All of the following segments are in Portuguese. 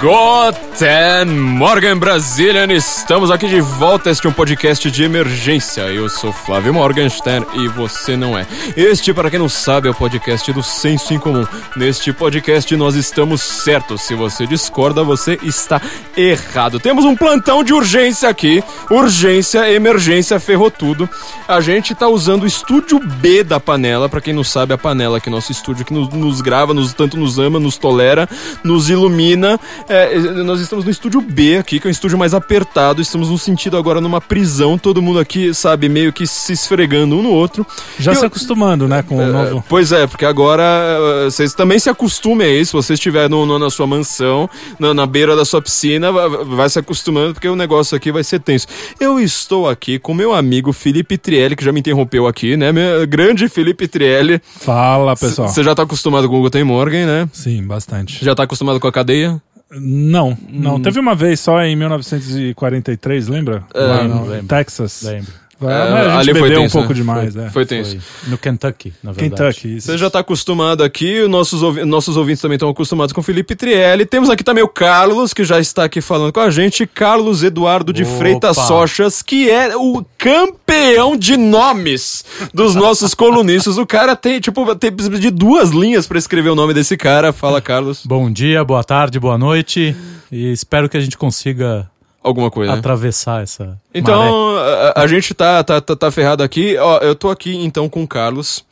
Guten Morgan Brazilian, estamos aqui de volta. Este é um podcast de emergência. Eu sou Flávio Morgenstern e você não é. Este, para quem não sabe, é o podcast do Senso em Comum. Neste podcast nós estamos certos. Se você discorda, você está errado. Temos um plantão de urgência aqui. Urgência, emergência, ferrou tudo. A gente tá usando o estúdio B da panela. Para quem não sabe, a panela que é nosso estúdio que nos, nos grava, nos, tanto nos ama, nos tolera, nos ilumina. É, nós estamos no estúdio B aqui, que é um estúdio mais apertado. Estamos no sentido agora numa prisão, todo mundo aqui, sabe, meio que se esfregando um no outro. Já Eu- se acostumando, né, com o É, novo... Pois é, porque agora eh, vocês também se acostumem a isso. Se você estiver no, no- na sua mansão, na, na beira da sua piscina, vai, vai se acostumando, porque o negócio aqui vai ser tenso. Eu estou aqui com meu amigo Felipe Trielli, que já me interrompeu aqui, né? Meu grande Felipe Trielli. Fala, pessoal. Você já tá acostumado com o Guten Morgen, né? Sim, bastante. Já tá acostumado com a cadeia? Não, não. Hum. Teve uma vez só em 1943, lembra? É, Lá não no lembro. Texas. Lembro. Vai, É, gente ali foi bebeu um tenso, pouco né? demais, é. Foi tenso. Foi no Kentucky, na verdade. Kentucky. isso. Você já tá acostumado aqui, os nossos, ouvi- nossos ouvintes também estão acostumados com o Felipe Trielli. Temos aqui também o Carlos, que já está aqui falando com a gente. Carlos Eduardo de Opa. Freitas Sochas, que é o campeão de nomes dos nossos colunistas. O cara tem, tipo, tem precisa de duas linhas pra escrever o nome desse cara. Fala, Carlos. Bom dia, boa tarde, boa noite. E espero que a gente consiga Alguma coisa. né? atravessar essa. Então, a, a gente tá, tá, tá, tá ferrado aqui. Ó, eu tô aqui então com o Carlos.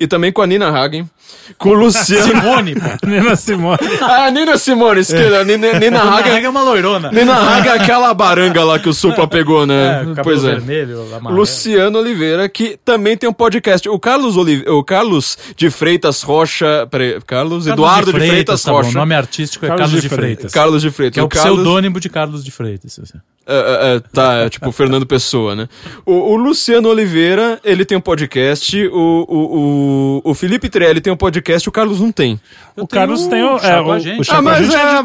E também com a Nina Hagen. Com o Luciano. Simone, pô. Nina Simone. ah, Nina Simone, esquerda. Nina, Nina Hagen. Hagen é uma loirona. Nina Hagen é aquela baranga lá que o Supla pegou, né? É, cabelo pois é. vermelho, amarelo. Luciano Oliveira, que também tem um podcast. O Carlos, Olive... o Carlos de Freitas Rocha. Peraí, Carlos, Carlos Eduardo de Freitas, tá bom, Rocha. O nome artístico é Carlos Carlos, de de Freitas. Freitas. Carlos de Freitas. Que é o Carlos... pseudônimo de Carlos de Freitas. assim. É, é, é, tá, é tipo Fernando Pessoa, né? O, o Luciano Oliveira, ele tem um podcast. O, o, o, o Felipe Trelli tem um podcast. O Carlos não tem. O Carlos tem o... Chá É, com a o, gente. o chá Ah, mas gente é, de todo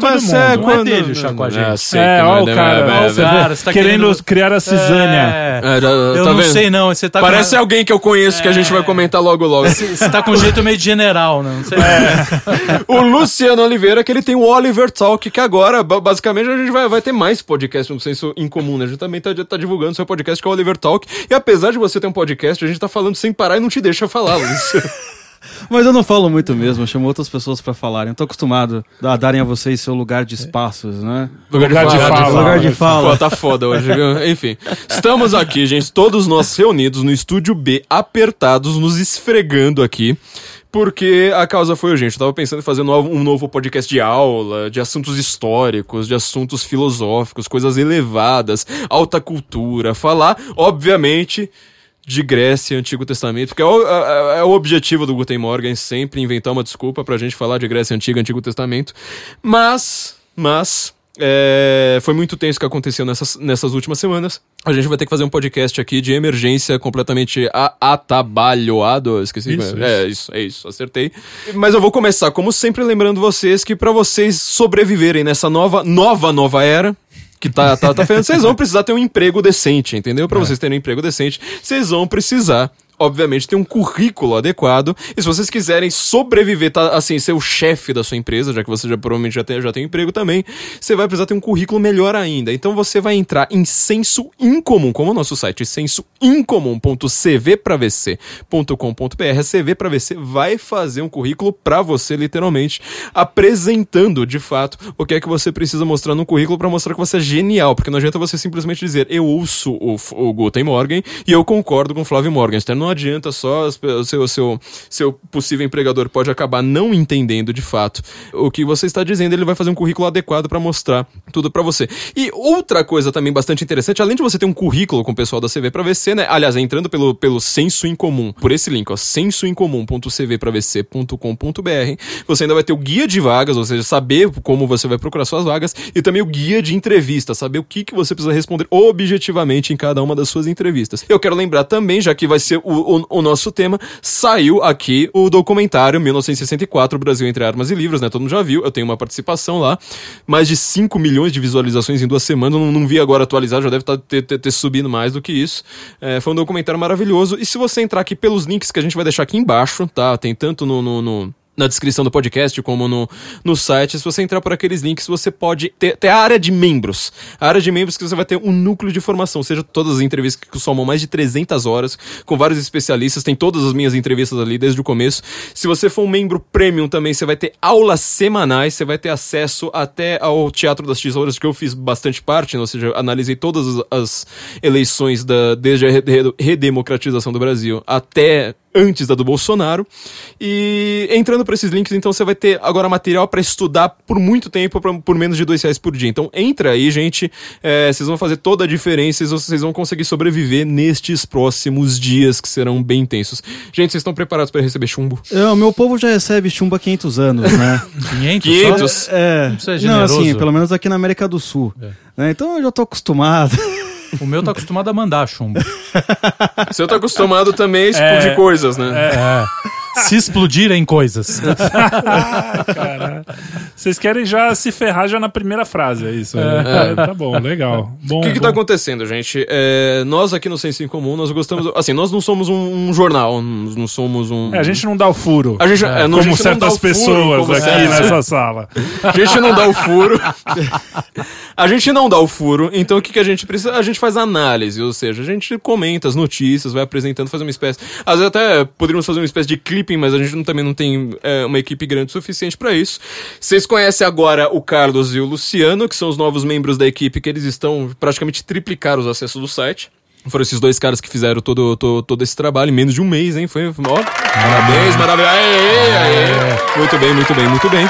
Não é mundo. dele o chá com a gente. É, sei É, não ó é, o cara, É, ó, é, é. Cara, você tá querendo querendo- criar a cisânia. É. É, já- Eu tá não vendo? sei não, você tá Parece alguém que eu conheço que a gente vai comentar logo logo. Você tá com um jeito meio de general, né? Não sei. o Luciano Oliveira, que ele tem o Oliver Talk, que agora, ba- basicamente, a gente vai, vai ter mais podcast no senso em comum, né? A gente também tá, tá divulgando seu podcast, que é o Oliver Talk. E apesar de você ter um podcast, a gente tá falando sem parar e não te deixa falar, Luciano. Mas eu não falo muito mesmo, eu chamo outras pessoas pra falarem. Eu tô acostumado a darem a vocês seu lugar de espaços, né? Lugar de fala. Lugar de Pô, fala. tá foda hoje, viu? Enfim. Estamos aqui, gente, todos nós reunidos no estúdio B, apertados, nos esfregando aqui. Porque a causa foi urgente. Eu tava pensando em fazer um novo, um novo podcast de aula, de assuntos históricos, de assuntos filosóficos, coisas elevadas, alta cultura. Falar, obviamente, de Grécia, Antigo Testamento, porque é o, é- é o objetivo do Guten Morgen sempre inventar uma desculpa pra gente falar de Grécia Antiga, Antigo Testamento. Mas, mas, é, foi muito tenso o que aconteceu nessas, nessas últimas semanas. A gente vai ter que fazer um podcast aqui de emergência completamente a- atabalhoado. Esqueci. Isso, é, isso, é isso, acertei. Mas eu vou começar, como sempre, lembrando vocês que pra vocês sobreviverem nessa nova, nova, nova era, que tá, tá, tá ferrando, vocês vão precisar ter um emprego decente, entendeu? Pra vocês terem um emprego decente, vocês vão precisar. Obviamente, ter um currículo adequado. E se vocês quiserem sobreviver, tá, assim, ser o chefe da sua empresa, já que você já provavelmente já tem, já tem um emprego também, você vai precisar ter um currículo melhor ainda. Então você vai entrar em senso incomum, como o nosso site, sensoincomum.cvpravc.com.br. CV pra VC vai fazer um currículo pra você, literalmente, apresentando de fato o que é que você precisa mostrar no currículo pra mostrar que você é genial. Porque não adianta você simplesmente dizer eu ouço o, o Guten Morgen e eu concordo com o Flávio Morgenstern. Não adianta só o seu, seu, seu possível empregador pode acabar não entendendo de fato o que você está dizendo. Ele vai fazer um currículo adequado pra mostrar tudo pra você. E outra coisa também bastante interessante, além de você ter um currículo com o pessoal da CV pra VC, né? Aliás, entrando pelo, pelo Senso em Comum, por esse link, ó, sensoincomum.cvpravc.com.br, você ainda vai ter o guia de vagas, ou seja, saber como você vai procurar suas vagas, e também o guia de entrevista, saber o que, que você precisa responder objetivamente em cada uma das suas entrevistas. Eu quero lembrar também, já que vai ser o, o, o nosso tema, saiu aqui o documentário 1964, Brasil entre Armas e Livros, né? Todo mundo já viu, eu tenho uma participação lá, mais de 5 milhões de visualizações em duas semanas, não, não vi agora atualizado, já deve tá, ter, ter, ter subido mais do que isso. É, foi um documentário maravilhoso, e se você entrar aqui pelos links que a gente vai deixar aqui embaixo, tá? Tem tanto no- no- no na descrição do podcast, como no, no site. Se você entrar por aqueles links, você pode ter, ter a área de membros. A área de membros que você vai ter um núcleo de formação, seja todas as entrevistas que somam mais de 300 horas, com vários especialistas, tem todas as minhas entrevistas ali desde o começo. Se você for um membro premium também, você vai ter aulas semanais, você vai ter acesso até ao Teatro das Tesouras, que eu fiz bastante parte, né? ou seja, analisei todas as, eleições da, desde a redemocratização do Brasil até antes da do Bolsonaro. E entrando para esses links, então você vai ter agora material para estudar por muito tempo, pra, por menos de dois reais por dia. Então entra aí, gente. É, vocês vão fazer toda a diferença e vocês vão conseguir sobreviver nestes próximos dias que serão bem intensos. Gente, vocês estão preparados para receber chumbo? É, o meu povo já recebe chumbo há 500 anos, né? 500? 500? É, Não precisa não, generoso. assim, pelo menos aqui na América do Sul. Né, Então eu já tô acostumado. O meu tá acostumado a mandar chumbo. Você tá acostumado também a esse tipo É. de coisas, né? É. Se explodirem coisas. Cara, vocês querem já se ferrar já na primeira frase, é isso? né? É, tá bom, legal. O que que bom. tá acontecendo, gente? É, nós aqui no Senso em Comum, nós gostamos... Assim, nós não somos um, um jornal, não somos um... É, a gente não dá o furo. A gente, é, não- a como gente não dá certas o furo, pessoas como aqui nessa sala. A gente não dá o furo. A gente não dá o furo, então o que, que a gente precisa? A gente faz análise, ou seja, a gente comenta as notícias, vai apresentando, faz uma espécie. Às vezes até poderíamos fazer uma espécie de clipping, mas a gente não- também não tem é, uma equipe grande o suficiente pra isso. Vocês conhecem agora o Carlos e o Luciano, que são os novos membros da equipe, que eles estão praticamente triplicar os acessos do site. Foram esses dois caras que fizeram todo, todo, todo esse trabalho em menos de um mês, hein? Foi, ó, parabéns, maravilha. Aê, aê. Muito bem, muito bem, muito bem.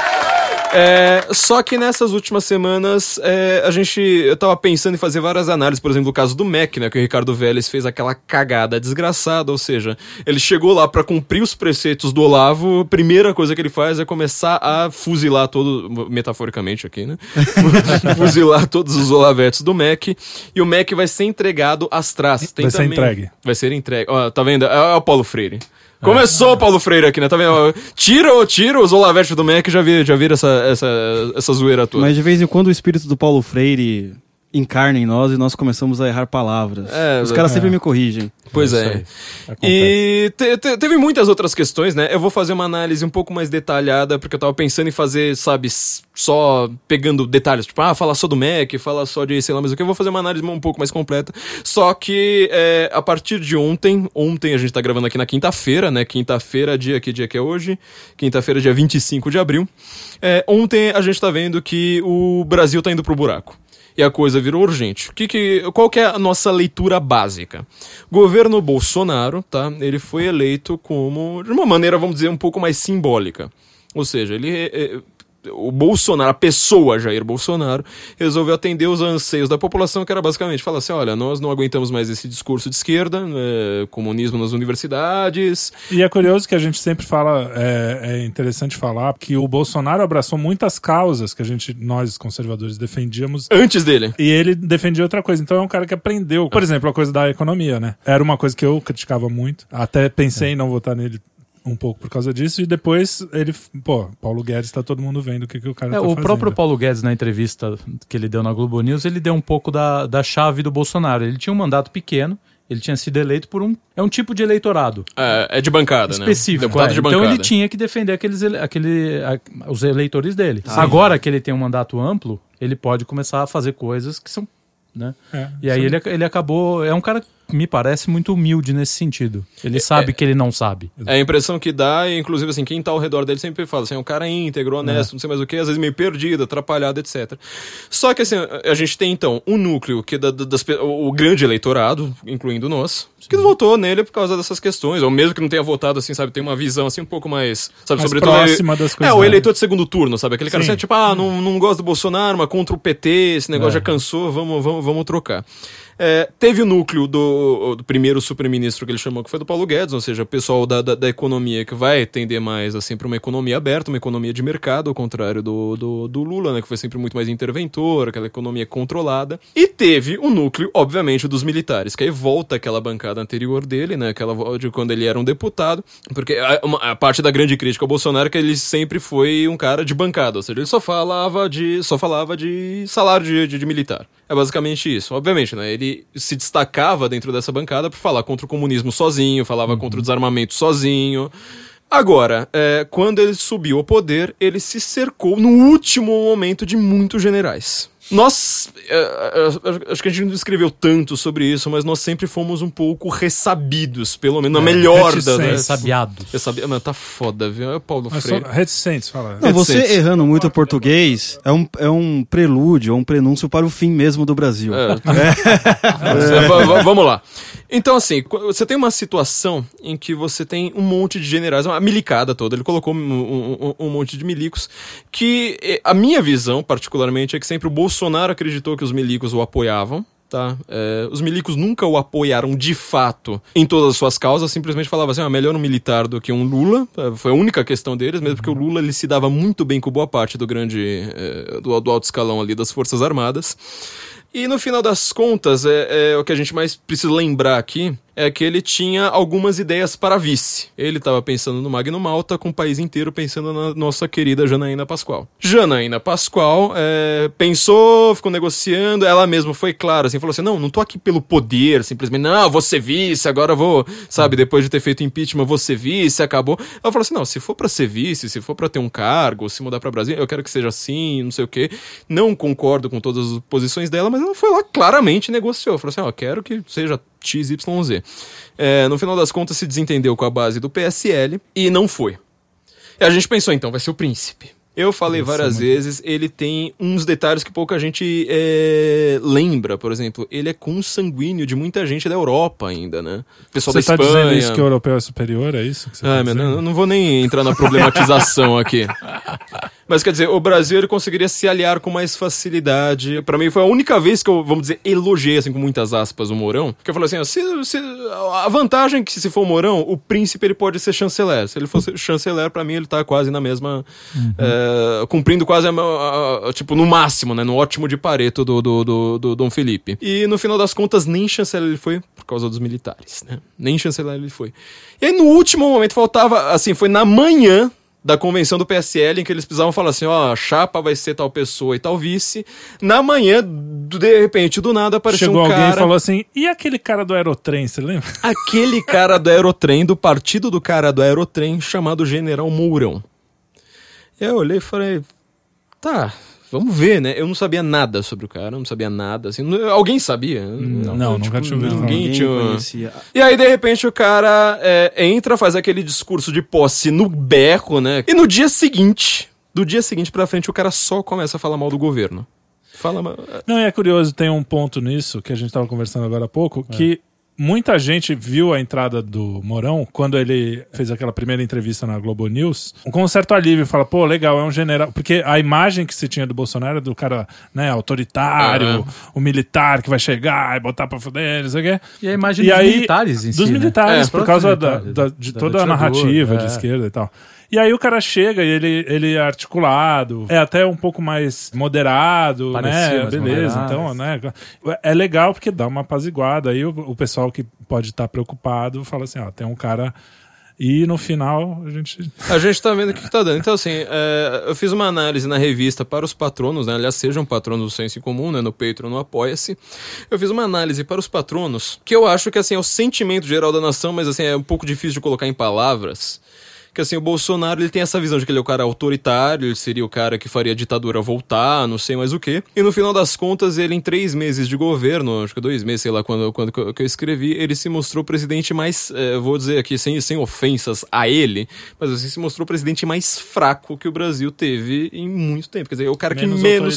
É, só que nessas últimas semanas é, a gente. Eu tava pensando em fazer várias análises, por exemplo, o caso do Mac, né? Que o Ricardo Vélez fez aquela cagada desgraçada, ou seja, ele chegou lá pra cumprir os preceitos do Olavo, a primeira coisa que ele faz é começar a fuzilar todo. Metaforicamente aqui, né? fuzilar todos os Olavetes do Mac. E o Mac vai ser entregado às traças. Tem Vai ser também- entregue. Vai ser entregue. Ó, tá vendo? É, é o Paulo Freire. Começou Paulo Freire aqui, né? Tá vendo? Tira, tira os Olavetes do Mac, já vi, já viram essa, essa, essa zoeira toda. Mas de vez em quando o espírito do Paulo Freire encarna em nós e nós começamos a errar palavras. É, Os caras é. sempre me corrigem. Pois é. Acontece. E te- te- teve muitas outras questões, né? Eu vou fazer uma análise um pouco mais detalhada, porque eu tava pensando em fazer, sabe, só pegando detalhes, tipo, ah, falar só do Mac, falar só de sei lá, mas o que eu vou fazer uma análise um pouco mais completa. Só que é, a partir de ontem, ontem a gente tá gravando aqui na quinta-feira, né? Quinta-feira, dia que dia que é hoje? Quinta-feira, dia 25 de abril. É, ontem a gente tá vendo que o Brasil tá indo pro buraco e a coisa virou urgente. Que que, qual que é a nossa leitura básica? Governo Bolsonaro, tá? Ele foi eleito como, de uma maneira, vamos dizer, um pouco mais simbólica. Ou seja, ele... o Bolsonaro, a pessoa Jair Bolsonaro, resolveu atender os anseios da população, que era basicamente falar assim: olha, nós não aguentamos mais esse discurso de esquerda, é, comunismo nas universidades, E é curioso que a gente sempre fala, é, é interessante falar, que o Bolsonaro abraçou muitas causas que a gente, nós conservadores, defendíamos. antes dele. E ele defendia outra coisa. Então é um cara que aprendeu. Por exemplo, a coisa da economia, né? Era uma coisa que eu criticava muito. Até pensei em não votar nele um pouco por causa disso. E depois ele, pô, Paulo Guedes, tá todo mundo vendo o que, que o cara É, tá o fazendo. próprio Paulo Guedes, na entrevista que ele deu na Globo News, ele deu um pouco da, da chave do Bolsonaro. Ele tinha um mandato pequeno, ele tinha sido eleito por um. É um tipo de eleitorado É, é de bancada, né? específico. Deputado é. de Então bancada. ele tinha que defender aqueles, ele- aquele, a- os eleitores dele. Agora que ele tem um mandato amplo, ele pode começar a fazer coisas que são. Né? É, E aí ele, ele acabou. É um cara me parece muito humilde nesse sentido. Ele sabe que ele não sabe. É a impressão que dá, e inclusive assim, quem tá ao redor dele sempre fala assim, é um cara íntegro, honesto, não sei mais o que, às vezes meio perdido, atrapalhado, etc. Só que assim, a gente tem então um núcleo que da, da- das, o grande eleitorado, incluindo nós, que votou nele por causa dessas questões, ou mesmo que não tenha votado assim, sabe, tem uma visão assim um pouco mais, sabe, Mais sobretudo próxima das coisas, É, o eleitor de segundo turno, sabe, aquele cara Sim. assim, tipo, ah, não, não gosto do Bolsonaro, mas contra o PT, esse negócio já cansou, vamos, vamos, vamos trocar. É, teve o núcleo do, do primeiro super-ministro que ele chamou, que foi do Paulo Guedes, ou seja, o pessoal da, da, da economia que vai tender mais assim para uma economia aberta, uma economia de mercado, ao contrário do, do, do Lula, né, que foi sempre muito mais interventor, aquela economia controlada. E teve o núcleo, obviamente, dos militares, que aí volta aquela bancada anterior dele, né, aquela de quando ele era um deputado, porque a, uma- a parte da grande crítica ao Bolsonaro é que ele sempre foi um cara de bancada, ou seja, ele só falava de, só falava de salário de, de, de militar. É basicamente isso. Obviamente, né? Ele se destacava dentro dessa bancada por falar contra o comunismo sozinho, falava contra o desarmamento sozinho. Agora, é, quando ele subiu ao poder, ele se cercou no último momento de muitos generais. Nós, é, é, acho que a gente não escreveu tanto sobre isso, mas nós sempre fomos um pouco ressabidos, pelo menos, na É, melhor das. reticentes. Ressabiado. Ressabi- Mano, tá foda, viu? É o Paulo Mas só Freire. reticentes, fala. Não, você Reticentes. errando muito o português é um, é um prelúdio, é um prenúncio para o fim mesmo do Brasil. É. É, va- va- vamos lá. Então, assim, você tem uma situação em que você tem um monte de generais, uma milicada toda, ele colocou um, um- um- monte de milicos, que eh, a minha visão, particularmente, é que sempre o Bolsonaro acreditou que os milicos o apoiavam. Tá? É, os milicos nunca o apoiaram de fato em todas as suas causas, simplesmente falava assim: ah, melhor um militar do que um Lula. É, Foi a única questão deles, mesmo porque o Lula ele se dava muito bem com boa parte do grande, é, do, do alto escalão ali das Forças Armadas. E no final das contas, é, é, o que a gente mais precisa lembrar aqui é que ele tinha algumas ideias para vice. Ele estava pensando no Magno Malta, com o país inteiro pensando na nossa querida Janaína Pascoal. Janaína Pascoal é, pensou, ficou negociando, ela mesma foi clara, assim, falou assim, não, não tô aqui pelo poder, simplesmente, não, ser vice, agora vou, sabe, depois de ter feito impeachment, ser vice, acabou. Ela falou assim, não, se for para ser vice, se for para ter um cargo, se mudar para Brasil, eu quero que seja assim, não sei o quê. Não concordo com todas as posições dela, mas ela foi lá claramente negociou. Falou assim, ó, quero que seja XYZ. É, no final das contas, se desentendeu com a base do PSL e não foi. E a gente pensou, então, vai ser o príncipe. Eu falei várias vezes, ele tem uns detalhes que pouca gente é, lembra, por exemplo, ele é consanguíneo de muita gente da Europa ainda, né? Pessoal Você da tá Espanha. dizendo isso que o europeu é superior, é isso que você Ah, tá meu, não, não vou nem entrar na problematização aqui. Mas quer dizer, o Brasil ele conseguiria se aliar com mais facilidade. Pra mim foi a única vez que eu, vamos dizer, elogiei, assim, com muitas aspas, o Mourão. Que eu falei assim, ó, se, se- a vantagem é que se for o Mourão, o príncipe ele pode ser chanceler. Se ele fosse chanceler, pra mim ele tá quase na mesma... é, cumprindo quase, a, a- a- tipo, no máximo, né? No ótimo de pareto do, do, do, do Dom Felipe. E no final das contas, nem chanceler ele foi por causa dos militares, né? Nem chanceler ele foi. E aí no último momento faltava, assim, foi na manhã da convenção do PSL, em que eles precisavam falar assim, ó, a chapa vai ser tal pessoa e tal vice. Na manhã, de repente, do nada, apareceu Chegou um alguém cara... e falou assim: e aquele cara do Aerotrem, você lembra? Aquele cara do Aerotrem, do partido do cara do Aerotrem, chamado General Mourão. E aí eu olhei e falei, tá, vamos ver, né? Eu não sabia nada sobre o cara, eu não sabia nada, assim. não- Alguém sabia? Não, nunca tinha ouvido. Ninguém Ninguém tinha... conhecia. E aí, de repente, o cara é, entra, faz aquele discurso de posse no berro, né? E no dia seguinte, do dia seguinte pra frente, o cara só começa a falar mal do governo. Fala mal. Não, e é curioso, tem um ponto nisso que a gente estava conversando agora há pouco, que muita gente viu a entrada do Morão quando ele fez aquela primeira entrevista na Globo News com um certo alívio, fala, pô, legal, é um general, porque a imagem que se tinha do Bolsonaro era do cara, né, autoritário, Aham. o militar que vai chegar e botar pra fuder, não sei o quê. E a imagem E dos aí- militares em si, Dos né? militares, É, por causa da, militares, da- da- de da toda a narrativa de é. esquerda e tal. E aí o cara chega e ele, ele é articulado, é até um pouco mais moderado, Parecia né? mais Beleza, moderado. então, né? É legal porque dá uma apaziguada. Aí o, o pessoal que pode estar preocupado fala assim, ó, tem um cara... E no final a gente... A gente tá vendo o que, que tá dando. Então, assim, é, eu fiz uma análise na revista para os patronos, né? Aliás, sejam patronos do Senso em Comum, né? No Patreon, no Apoia-se. Eu fiz uma análise para os patronos, que eu acho que, assim, é o sentimento geral da nação, mas, assim, é um pouco difícil de colocar em palavras. Que, assim, o Bolsonaro, ele tem essa visão de que ele é o cara autoritário, ele seria o cara que faria a ditadura voltar, não sei mais o quê. E no final das contas, ele, em três meses de governo, acho que dois meses, sei lá, quando, quando que eu- que escrevi, ele se mostrou o presidente mais, eh, vou dizer aqui, sem, sem ofensas a ele, mas assim, se mostrou o presidente mais fraco que o Brasil teve em muito tempo. Quer dizer, é o cara Menos que menos,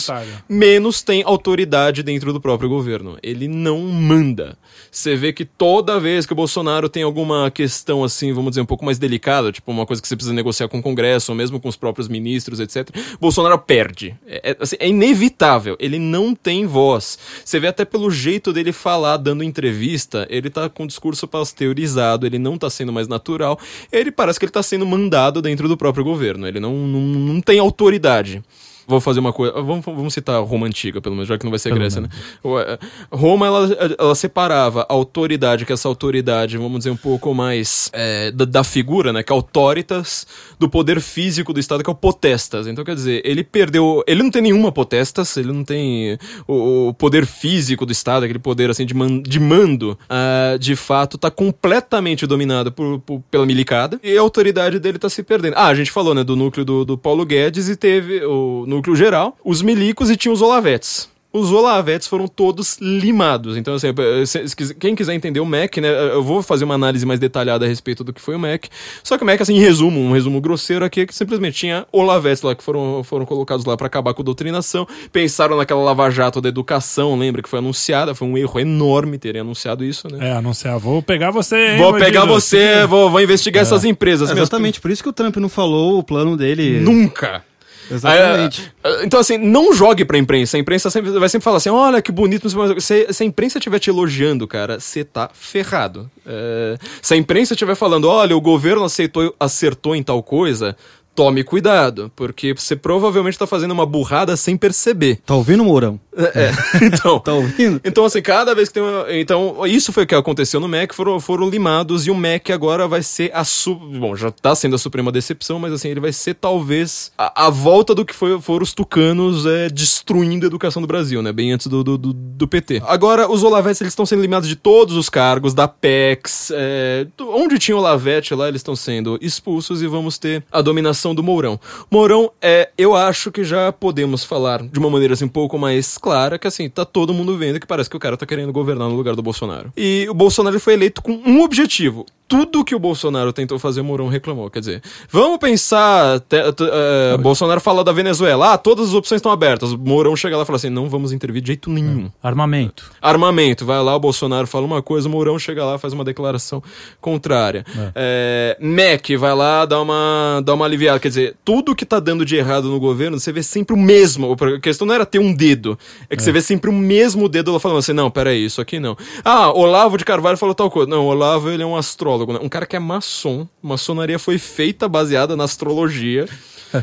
menos tem autoridade dentro do próprio governo. Ele não manda. Você vê que toda vez que o Bolsonaro tem alguma questão assim, vamos dizer, um pouco mais delicada, tipo uma coisa que você precisa negociar com o Congresso, ou mesmo com os próprios ministros, etc., Bolsonaro perde. É, é, assim, é inevitável. Ele não tem voz. Você vê até pelo jeito dele falar, dando entrevista, ele tá com um discurso pasteurizado, ele não tá sendo mais natural. Ele parece que ele tá sendo mandado dentro do próprio governo. Ele não, não, não tem autoridade. Vou fazer uma coisa. Vamos, vamos citar Roma antiga, pelo menos, já que não vai ser Pelo Grécia, né? O, é, Roma, ela, ela separava a autoridade, que é essa autoridade, vamos dizer, um pouco mais é, da, da figura, né? Que é autoritas, do poder físico do Estado, que é o potestas. Então, quer dizer, ele perdeu. Ele não tem nenhuma potestas, ele não tem o, o poder físico do Estado, aquele poder assim de, man, de mando, ah, de fato, tá completamente dominado por, por- pela milicada e a autoridade dele tá se perdendo. Ah, a gente falou, né, do núcleo do, do Paulo Guedes e teve o núcleo geral, os milicos e tinha os olavetes. Os olavetes foram todos limados. Então, assim, se quis- quem quiser entender o MEC, né? Eu vou fazer uma análise mais detalhada a respeito do que foi o MEC. Só que o MEC, assim, em resumo, um resumo grosseiro aqui, é que simplesmente tinha olavetes lá que foram, foram colocados lá pra acabar com a doutrinação. Pensaram naquela lava-jato da educação, lembra que foi anunciada? Foi um erro enorme terem anunciado isso, né? É, anunciar, vou pegar você, hein, Vou pegar você, vou, vou investigar essas empresas. Meus- Exatamente, por isso que o Trump não falou o plano dele. Nunca. Exatamente. Ah, ah, então, assim, não jogue pra imprensa. A imprensa sempre, vai sempre falar assim: olha que bonito. não sei mais o quê." Se, se a imprensa estiver te elogiando, cara, você tá ferrado. É, se a imprensa estiver falando: olha, o governo aceitou, acertou em tal coisa. Tome cuidado, porque você provavelmente tá fazendo uma burrada sem perceber. Tá ouvindo, Mourão? É, então. Tá ouvindo? Então, assim, cada vez que tem uma... Então, isso foi o que aconteceu no Mac, foram, foram limados, e o Mac agora vai ser a... Su... Bom, já tá sendo a suprema decepção, mas assim, ele vai ser talvez a, a volta do que foi, foram os tucanos é, destruindo a educação do Brasil, né? Bem antes do, do, do, do PT. Agora, os Olavetes, eles estão sendo limados de todos os cargos, da PEX, é, do- onde tinha Olavete lá, eles estão sendo expulsos, e vamos ter a dominação do Mourão. Mourão, é, eu acho que já podemos falar de uma maneira assim, um pouco mais clara, que assim, tá todo mundo vendo que parece que o cara tá querendo governar no lugar do Bolsonaro. E o Bolsonaro foi eleito com um objetivo. Tudo que o Bolsonaro tentou fazer, o Mourão reclamou. Quer dizer, vamos pensar. te- te- é, Bolsonaro fala da Venezuela. Ah, todas as opções estão abertas. O Mourão chega lá e fala assim: não vamos intervir de jeito nenhum. Armamento. Armamento, vai lá, o Bolsonaro fala uma coisa, o Mourão chega lá faz uma declaração contrária. É, MEC vai lá, dá uma, dá uma aliviada. Quer dizer, tudo que tá dando de errado no governo, você vê sempre o mesmo. A questão não era ter um dedo, é que você vê sempre o mesmo dedo lá falando assim: não, peraí, isso aqui não. Ah, Olavo de Carvalho falou tal coisa. Não, Olavo ele é um astrólogo, né? um cara que é maçom. Maçonaria foi feita baseada na astrologia.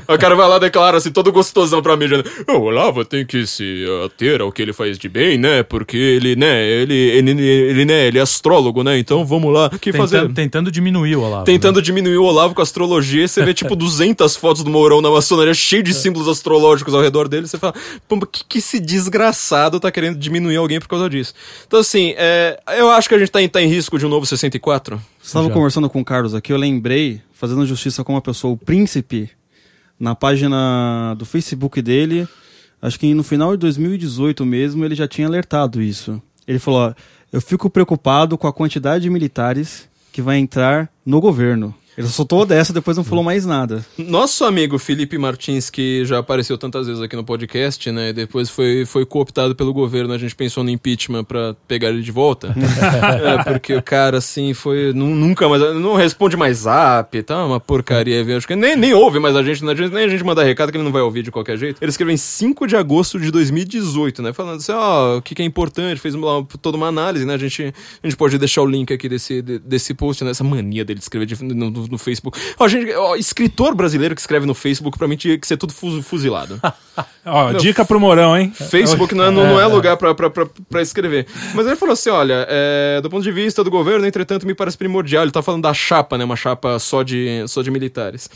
O cara vai lá e declara assim, todo gostosão pra mídia. né? O Olavo tem que se ater ao que ele faz de bem, né? Porque ele, né, ele, ele, ele, ele, né, ele é astrólogo, né? Então vamos lá. Que fazer? Tentando, tentando diminuir o Olavo. né? Tentando diminuir o Olavo com a astrologia, você vê tipo 200 fotos do Mourão na maçonaria, cheio de símbolos astrológicos ao redor dele, você fala, pô, que, que esse desgraçado tá querendo diminuir alguém por causa disso? Então assim, é, eu acho que a gente tá em, tá em risco de um novo 64. Estava conversando com o Carlos aqui, eu lembrei, fazendo justiça com uma pessoa, o Príncipe, na página do Facebook dele, acho que no final de 2018 mesmo, ele já tinha alertado isso. Ele falou: ó, eu fico preocupado com a quantidade de militares que vai entrar no governo. Ele soltou dessa, depois não falou mais nada. Nosso amigo Felipe Martins, que já apareceu tantas vezes aqui no podcast, né? Depois foi, foi cooptado pelo governo, a gente pensou no impeachment pra pegar ele de volta. é, porque o cara, assim, foi. nu- Nunca mais. Não responde mais zap, tá? Uma porcaria. viu? Acho que nem, nem ouve mais a gente? A gente- nem a gente mandar recado que ele não vai ouvir de qualquer jeito. Ele escreveu em 5 de agosto de 2018, né? Falando assim, ó, o que, que é importante, fez uma- toda uma análise, né? A gente, a gente pode deixar o link aqui desse, de- desse post, né? Essa mania dele de escrever de- no, no- no Facebook. Ó, gente, ó, escritor brasileiro que escreve no Facebook, pra mim tinha que ser tudo fu- fuzilado. Ó, Meu, dica pro Morão, hein? Facebook não é, não, não é lugar pra, pra, pra, pra escrever. Mas ele falou assim: olha, é, do ponto de vista do governo, entretanto, me parece primordial. Ele tá falando da chapa, né? Uma chapa só de, só de militares.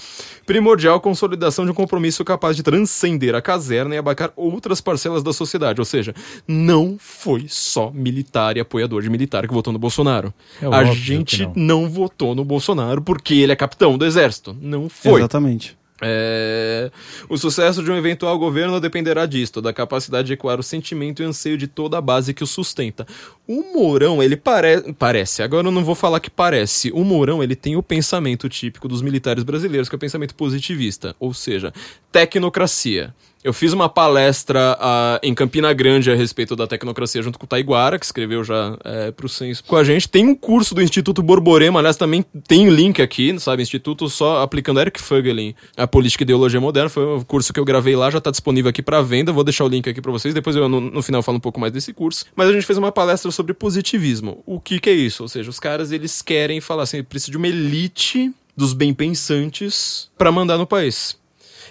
Primordial consolidação de um compromisso capaz de transcender a caserna e abarcar outras parcelas da sociedade. Ou seja, não foi só militar e apoiador de militar que votou no Bolsonaro. É a gente não. não votou no Bolsonaro porque ele é capitão do exército. Não foi. Exatamente. É, O sucesso de um eventual governo dependerá disto, da capacidade de ecoar o sentimento e anseio de toda a base que o sustenta. O Mourão, ele pare... parece, agora eu não vou falar que parece, o Mourão, ele tem o pensamento típico dos militares brasileiros, que é o pensamento positivista, ou seja, tecnocracia. Eu fiz uma palestra ah, em Campina Grande a respeito da tecnocracia junto com o Taiguara, que escreveu já é, pro Censo com a gente. Tem um curso do Instituto Borborema, aliás, também tem o link aqui, sabe? Instituto só aplicando Eric Fögelin, a política e ideologia moderna. Foi um curso que eu gravei lá, já tá disponível aqui para venda. Vou deixar o link aqui para vocês. Depois eu, no, no final, falo um pouco mais desse curso. Mas a gente fez uma palestra sobre positivismo. O que, que é isso? Ou seja, os caras eles querem falar assim: precisa de uma elite dos bem pensantes para mandar no país.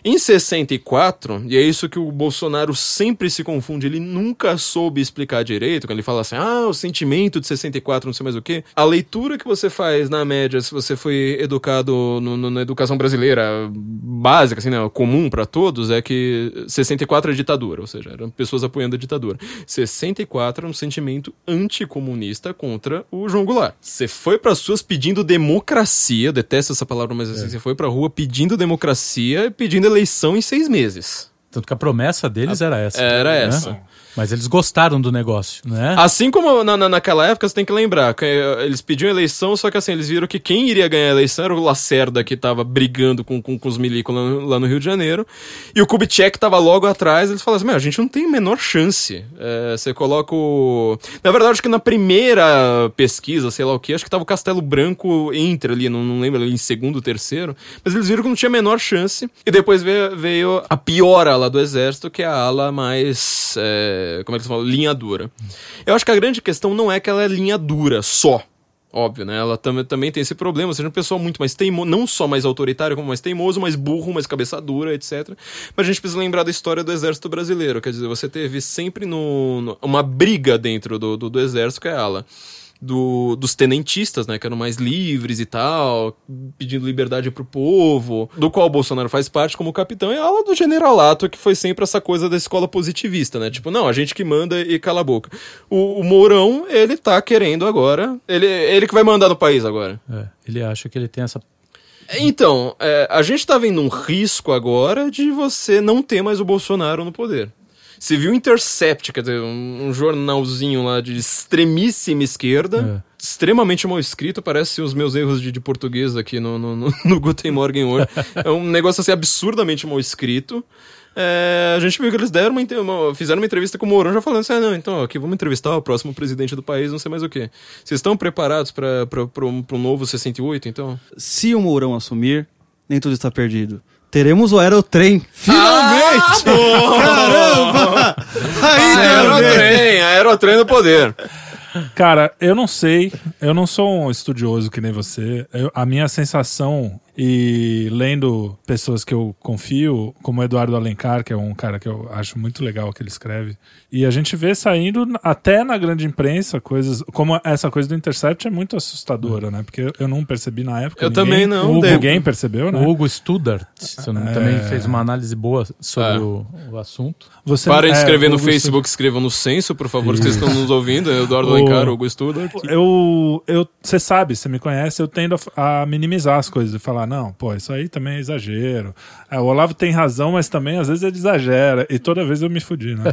Em 64, e é isso que o Bolsonaro sempre se confunde, ele nunca soube explicar direito, quando ele fala assim, ah, o sentimento de 64, não sei mais o que. A leitura que você faz, na média, se você foi educado no, no, na educação brasileira básica, assim, né, comum para todos, é que 64 é ditadura, ou seja, eram pessoas apoiando a ditadura. 64 é um sentimento anticomunista contra o João Goulart. Você foi para suas pedindo democracia, detesto essa palavra, mas assim, você foi pra rua pedindo democracia e pedindo eleição em seis meses. Tanto que a promessa deles era essa. Era né? essa. Mas eles gostaram do negócio, né? Assim como na, na- naquela época, você tem que lembrar, que eh, eles pediam eleição, só que assim, eles viram que quem iria ganhar a eleição era o Lacerda, que tava brigando com, com, com os milicos lá, no- lá no Rio de Janeiro, e o Kubitschek tava logo atrás, eles falaram assim, "Meu, a gente não tem a menor chance. Eh, você coloca o... Na verdade, acho que na primeira pesquisa, sei lá o que, acho que tava o Castelo Branco entre ali, não, não lembro, ali em segundo, terceiro, mas eles viram que não tinha a menor chance, e depois veio, veio a pior ala do exército, que é a ala mais... eh, como é que se fala? Linha dura. Eu acho que a grande questão não é que ela é linha dura só. Óbvio, né? Ela tam também tem esse problema, seja, um pessoal muito mais teimoso, não só mais autoritário, como mais teimoso, mais burro, mais cabeça dura, etc. Mas a gente precisa lembrar da história do exército brasileiro. Quer dizer, você teve sempre no, no- uma briga dentro do, do, do exército, que é a ala do, dos tenentistas, né, que eram mais livres e tal, pedindo liberdade pro povo, do qual o Bolsonaro faz parte como capitão, e a ala do generalato, que foi sempre essa coisa da escola positivista, né, tipo, não, a gente que manda e cala a boca. O, o Mourão, ele tá querendo agora, ele, ele que vai mandar no país agora. É, ele acha que ele tem essa. Então, é, a gente tá vendo um risco agora de você não ter mais o Bolsonaro no poder. Você viu o Intercept, quer dizer, um, um jornalzinho lá de extremíssima esquerda, extremamente mal escrito, parece os meus erros de, de português aqui no, no, no, no Guten Morgen hoje. É um negócio assim absurdamente mal escrito. É, a gente viu que eles deram uma, uma- fizeram uma entrevista com o Mourão já falando assim, ah, não, então aqui vamos entrevistar o próximo presidente do país, não sei mais o que. Vocês estão preparados para um novo 68, então? Se o Mourão assumir, nem tudo está perdido. Teremos o Aerotrem. Finalmente! Caramba! Ainda bem! Aerotrem, aerotrem no poder. Cara, eu não sei, eu não sou um estudioso que nem você. Eu- a minha sensação, e lendo pessoas que eu confio, como o Eduardo Alencar, que é um cara que eu acho muito legal que ele escreve, e a gente vê saindo até na grande imprensa coisas, como essa coisa do Intercept é muito assustadora, né? Porque eu- não percebi na época. Eu ninguém- também não, Hugo. Ninguém percebeu, né? O Hugo Studart É. também fez uma análise boa sobre É. o, o assunto. Você, Parem de é, escrever no Facebook, escrevam no censo, por favor, vocês estão nos ouvindo. Eduardo O- Alencar, Hugo Studart. Eu, eu, você sabe, você me conhece, eu tendo a, a minimizar as coisas e falar, não, pô, isso aí também é exagero. É, o Olavo tem razão, mas também às vezes ele exagera. E toda vez eu me fudi, né?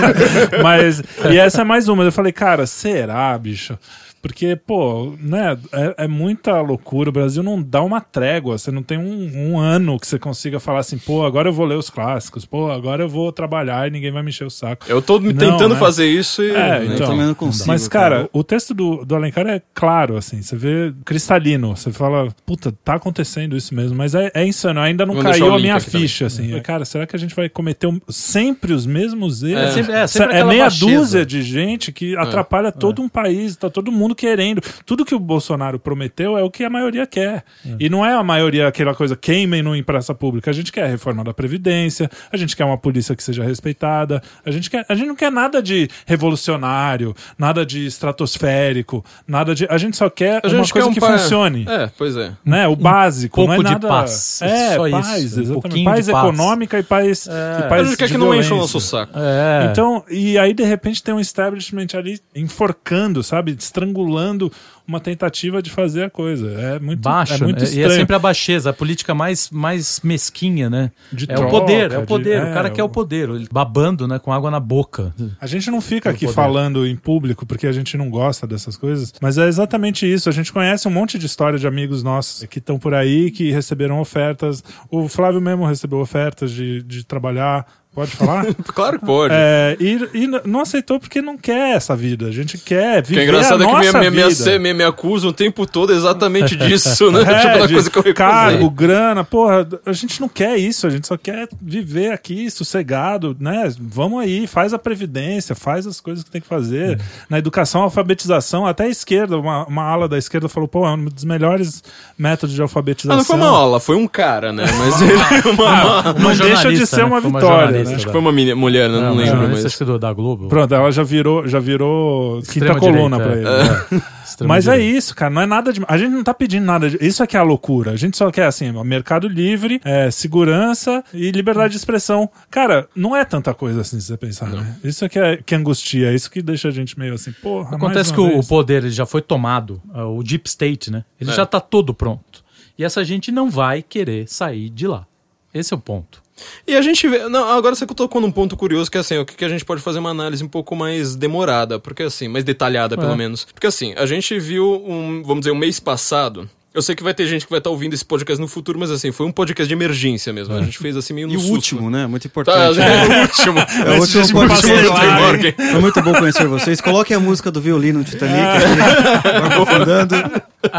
mas, e essa é mais uma. Eu falei, cara, será, bicho? Porque, pô, né, é, é muita loucura. O Brasil não dá uma trégua. Você não tem um, um ano que você consiga falar assim, pô, agora eu vou ler os clássicos, pô, agora eu vou trabalhar e ninguém vai me encher o saco. Eu tô me Não, tentando né? fazer isso e. É, Eu então. também não consigo. Mas, cara, o texto do, do Alencar é claro, assim, você vê cristalino, você fala, puta, tá acontecendo isso mesmo, mas é, é insano, ainda não caiu a minha aqui também. ficha, assim. Cara, será que a gente vai cometer um- sempre os mesmos erros? É sempre- é É, sempre aquela meia baixeza. dúzia de gente que atrapalha todo um país, tá todo mundo querendo. Tudo que o Bolsonaro prometeu é o que a maioria quer. E não é a maioria aquela coisa, queimem no em praça pública. A gente quer a reforma da Previdência, a gente quer uma polícia que seja respeitada, a gente, quer, a gente não quer nada de revolucionário, nada de estratosférico, nada de. A gente só quer A uma coisa um que pa- funcione. É, pois é. Né? O básico, pouco não é de nada... paz. É, Só paz, isso, um exatamente. pouquinho paz de paz. econômica e paz, e A paz gente quer de que não encha o nosso saco. É. Então, e aí de repente tem um establishment ali enforcando, sabe? Estrangulando circulando uma tentativa de fazer a coisa. É muito, Baixo, é muito né? e estranho. é sempre a baixeza, a política mais, mais mesquinha, né? De é troca, o poder, é o de- poder. é, o cara quer o o- poder, ele babando, né, com água na boca. A gente não fica aqui poder. falando em público porque a gente não gosta dessas coisas, mas é exatamente isso. A gente conhece um monte de história de amigos nossos que estão por aí, que receberam ofertas. O Flávio mesmo recebeu ofertas de, de trabalhar. Pode falar? Claro que pode. É, e, e não aceitou porque não quer essa vida. A gente quer O que viver é engraçado a é que minha, nossa minha, minha, vida. minha, me acusam o tempo todo exatamente disso, né? É, tipo, da de coisa que eu recusei. Cargo, grana, porra, a gente não quer isso, a gente só quer viver aqui sossegado, né? Vamos aí, faz a previdência, faz as coisas que tem que fazer. Na educação, alfabetização, até a esquerda, uma, uma ala da esquerda falou, pô, é um dos melhores métodos de alfabetização. Ah, não foi uma aula, foi um cara, né? Mas ele, uma, Não deixa de ser uma Foi vitória, jornalista né? acho que foi uma mulher, né? não, Não, lembro, jornalista, mas... da Globo. Pronto, ela já virou, já virou quinta coluna direita, pra é. ele. É. Mas é isso, cara. Não é nada de. A gente não tá pedindo nada. De... Isso é que é a loucura. A gente só quer, assim, mercado livre, é, segurança e liberdade de expressão. Cara, não é tanta coisa assim, se você pensar, né? Isso é que, é que angustia. Isso que deixa a gente meio assim, porra. Acontece que uma o, vez. poder ele já foi tomado, uh, o Deep State, né? Ele já tá todo pronto. E essa gente não vai querer sair de lá. Esse é o ponto. E a gente vê. Não, agora você tocou num ponto curioso que é assim, o que, que a gente pode fazer uma análise um pouco mais demorada, porque assim, mais detalhada pelo É. menos. Porque assim, a gente viu um, vamos dizer, um mês passado. Eu sei que vai ter gente que vai estar ouvindo esse podcast no futuro, mas assim, foi um podcast de emergência mesmo. A gente fez assim meio no E o susto. último, né? Muito Tá, importante. é, o último. É o último podcast. Morgan. Foi muito bom conhecer vocês. Coloquem a música do violino no Titanic aqui, aprofundando.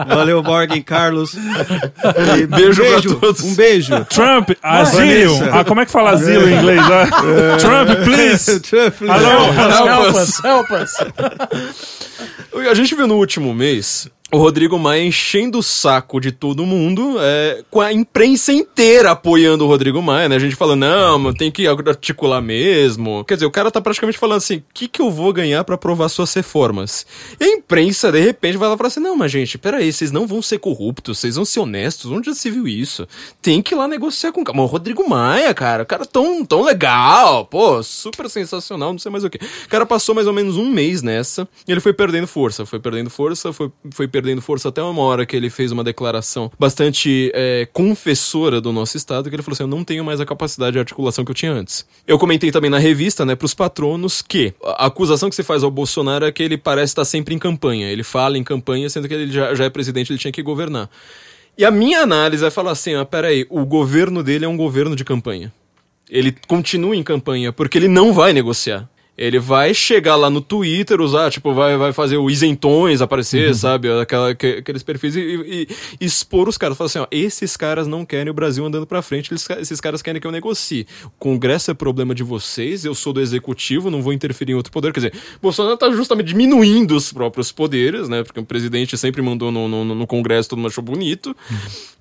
Valeu, Morgan, Carlos. E Beijo um pra beijo, todos. Um beijo. Trump, asilo. Ah, como é que fala asilo em inglês? Ah, Trump, please. Trump, Alô? Help us. help us. A gente viu no último mês o Rodrigo Maia enchendo o saco de todo mundo, é, com a imprensa inteira apoiando o Rodrigo Maia, né? A gente falando, não, mas tem que articular mesmo. Quer dizer, o cara tá praticamente falando assim: o que, que eu vou ganhar pra aprovar suas reformas? E a imprensa, de repente, vai lá e fala assim: não, mas gente, peraí, vocês não vão ser corruptos, vocês vão ser honestos, onde já se viu isso? Tem que ir lá negociar com o cara. O Rodrigo Maia, cara, cara tão, tão legal, pô, super sensacional, não sei mais o que. O cara passou mais ou menos um mês nessa e ele foi perdendo força, foi perdendo força, foi, foi perdendo força até uma hora que ele fez uma declaração bastante é, confessora do nosso estado, que ele falou assim: eu não tenho mais a capacidade de articulação que eu tinha antes. Eu comentei também na revista, né, pros patronos, que a acusação que se faz ao Bolsonaro é que ele parece estar sempre em campanha. Ele fala em campanha, sendo que ele já, já é presidente, ele tinha que governar. E a minha análise é falar assim: ah, peraí, o governo dele é um governo de campanha. Ele continua em campanha porque ele não vai negociar. Ele vai chegar lá no Twitter, usar, tipo, vai, vai fazer o isentões aparecer, sabe? Aquela, que- aqueles perfis e, e- e expor os caras. Falar assim, ó, esses caras não querem o Brasil andando pra frente, eles- esses caras querem que eu negocie. O Congresso é problema de vocês, eu sou do Executivo, não vou interferir em outro poder. Quer dizer, Bolsonaro tá justamente diminuindo os próprios poderes, né? Porque o presidente sempre mandou no, no, no Congresso, todo mundo achou bonito.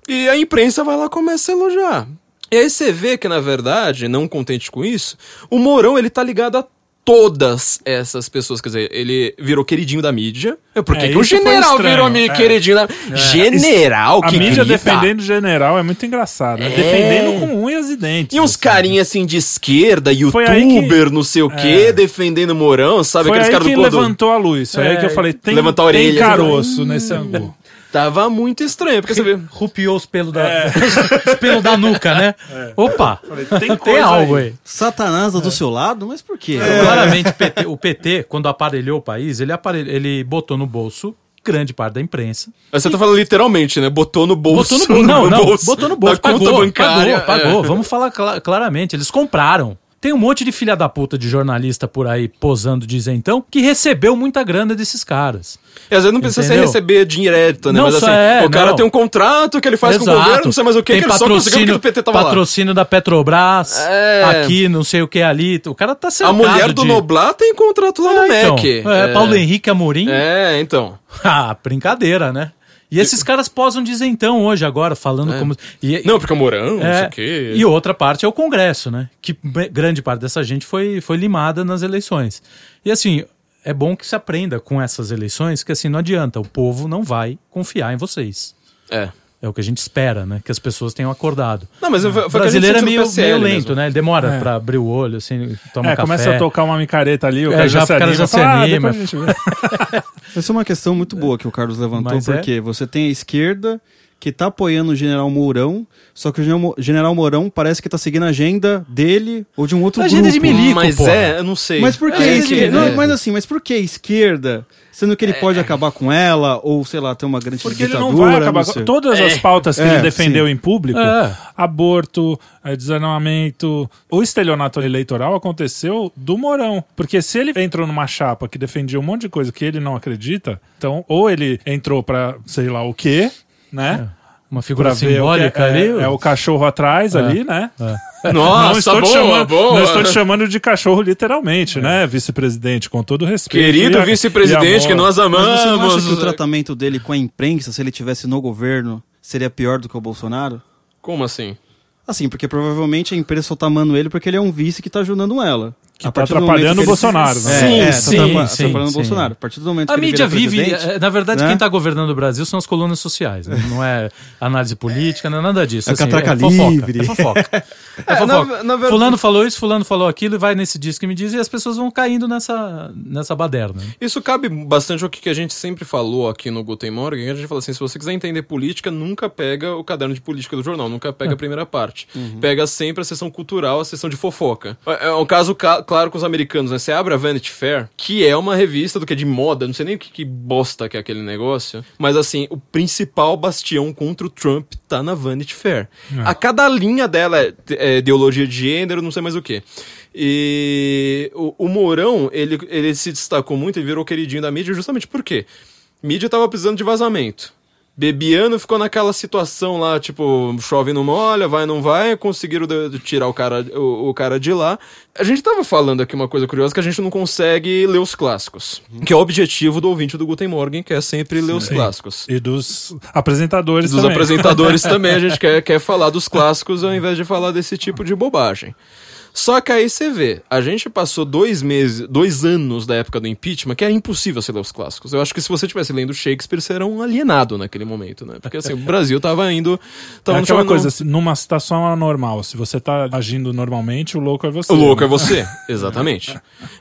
E a imprensa vai lá e começa a elogiar. E aí você vê que, na verdade, não contente com isso, o Mourão, ele tá ligado a todas essas pessoas. Quer dizer, ele virou queridinho da mídia. Por que, É, que o general virou é. queridinho da... General, A que mídia grita. defendendo o general é muito engraçado. Né? É. Defendendo com unhas e dentes. E uns assim. carinhas assim de esquerda, youtuber, não sei o quê, É. defendendo o Mourão, sabe? Foi Aqueles aí caras que do levantou a luz. Foi aí que eu falei, tem, Levantou a tem orelha, caroço nesse ângulo. Tava muito estranho, porque você vê. Rupiou os pelos da, os pelos da nuca, né? Opa! tem Tem, coisa algo aí. aí. Satanás do seu lado? Mas por quê? Claramente, PT o PT, quando aparelhou o país, ele, aparelhou, ele botou no bolso grande parte da imprensa. Mas Você tá falando literalmente, né? Botou no bolso. Botou no bolso. Não, não. bolso botou no da bolso. conta Pagou, bancária. pagou, pagou. É. Vamos falar cla- claramente. Eles compraram. Tem um monte de filha da puta de jornalista por aí posando de isentão que recebeu muita grana desses caras. E às vezes não precisa ser receber direto, né? Não Mas assim, é, o cara não. tem um contrato que ele faz com o governo, não sei mais o que, Tem que ele só conseguiu porque o PT tava lá. patrocínio da Petrobras, É. aqui, não sei o que ali. O cara tá A cercado mulher do de... Noblar tem contrato lá no É, então, MEC. é, Paulo Henrique Amorim. É, então. Ah, brincadeira, né? E esses caras posam de isentão hoje, agora, falando como... E, Não, porque o Mourão, não sei É, o quê. E outra parte é o Congresso, né? Que grande parte dessa gente foi, foi limada nas eleições. E assim, é bom que se aprenda com essas eleições que assim, não adianta, o povo não vai confiar em vocês. É. É o que a gente espera, né? Que as pessoas tenham acordado. Não, mas foi, foi O o que a gente brasileiro é meio, PSL meio lento, mesmo. né? Ele demora É. pra abrir o olho, assim, toma É, café. começa a tocar uma micareta ali, o É, cara já já, se anima. já se fala, ah, anima. Essa é uma questão muito boa que o Carlos levantou, Mas é. porque você tem a esquerda que tá apoiando o General Mourão, só que o General Mo- General Mourão parece que tá seguindo a agenda dele ou de um outro Agenda grupo. de milico, mas porra. é, eu não sei. Mas por que É, esquerda? é, Não, é. mas assim, mas por que esquerda? Sendo que ele pode acabar com ela, ou sei lá, ter uma grande Porque ele ditadura. não vai acabar sei. com todas as É. pautas que É, ele defendeu sim. em público, É. aborto, desarmamento, o estelionato eleitoral aconteceu do Mourão. Porque se ele entrou numa chapa que defendia um monte de coisa que ele não acredita, então ou ele entrou pra sei lá o quê, né? Uma figura Pra o simbólica é, ali. é, é o cachorro atrás ali, né? Nossa, não estou, te boa, chamando, boa. não estou te chamando de cachorro literalmente, né, vice-presidente, com todo respeito. Querido vice-presidente que nós Mas você não acha amamos. que o tratamento dele com a imprensa, se ele tivesse no governo, seria pior do que o Bolsonaro? Como assim? Assim, porque provavelmente a imprensa só tá amando ele porque ele é um vice que tá ajudando ela. Que A tá atrapalhando o Bolsonaro, né? É, Sim, é, sim, tá atrapa- sim, atrapalhando o. Bolsonaro. A partir do momento A que ele mídia vive. é, Na verdade, né? quem está governando o Brasil são as colunas sociais. né? Não é análise política, não é nada disso. É assim, catraca fofoca, livre. É fofoca. É É, fofoca. na- na verdade- Fulano falou isso, fulano falou aquilo, e vai nesse disco que me diz, e as pessoas vão caindo nessa, nessa baderna. Isso cabe bastante ao que que a gente sempre falou aqui no Guten Morgen. A gente fala assim: se você quiser entender política, nunca pega o caderno de política do jornal, nunca pega a primeira parte. Pega sempre a sessão cultural, a sessão de fofoca. É é um caso ca- claro com os americanos, né? Você abre a Vanity Fair, que é uma revista do que é de moda, não sei nem o que, que bosta que é aquele negócio, mas assim, o principal bastião contra o Trump tá na Vanity Fair. A cada linha dela é, é ideologia de gênero, não sei mais o que. E o, o Mourão, ele, ele se destacou muito e virou queridinho da mídia justamente por quê? Mídia tava precisando de vazamento. Bebiano ficou naquela situação lá, tipo, chove não molha, vai não vai, conseguiram tirar o cara, o, o cara de lá. A gente tava falando aqui uma coisa curiosa que a gente não consegue ler os clássicos, que é o objetivo do ouvinte do Guten Morgen, que é sempre ler os clássicos. E dos apresentadores Dos também. apresentadores também, a gente quer, quer falar dos clássicos ao invés de falar desse tipo de bobagem. Só que aí você vê, a gente passou dois meses, dois anos da época do impeachment, que era impossível você ler os clássicos. Eu acho que se você estivesse lendo Shakespeare, você era um alienado naquele momento, né? Porque assim, o Brasil tava indo. É Tava aquela chamando- coisa, assim, numa situação anormal, se você tá agindo normalmente, o louco é você. O louco né? é você, exatamente.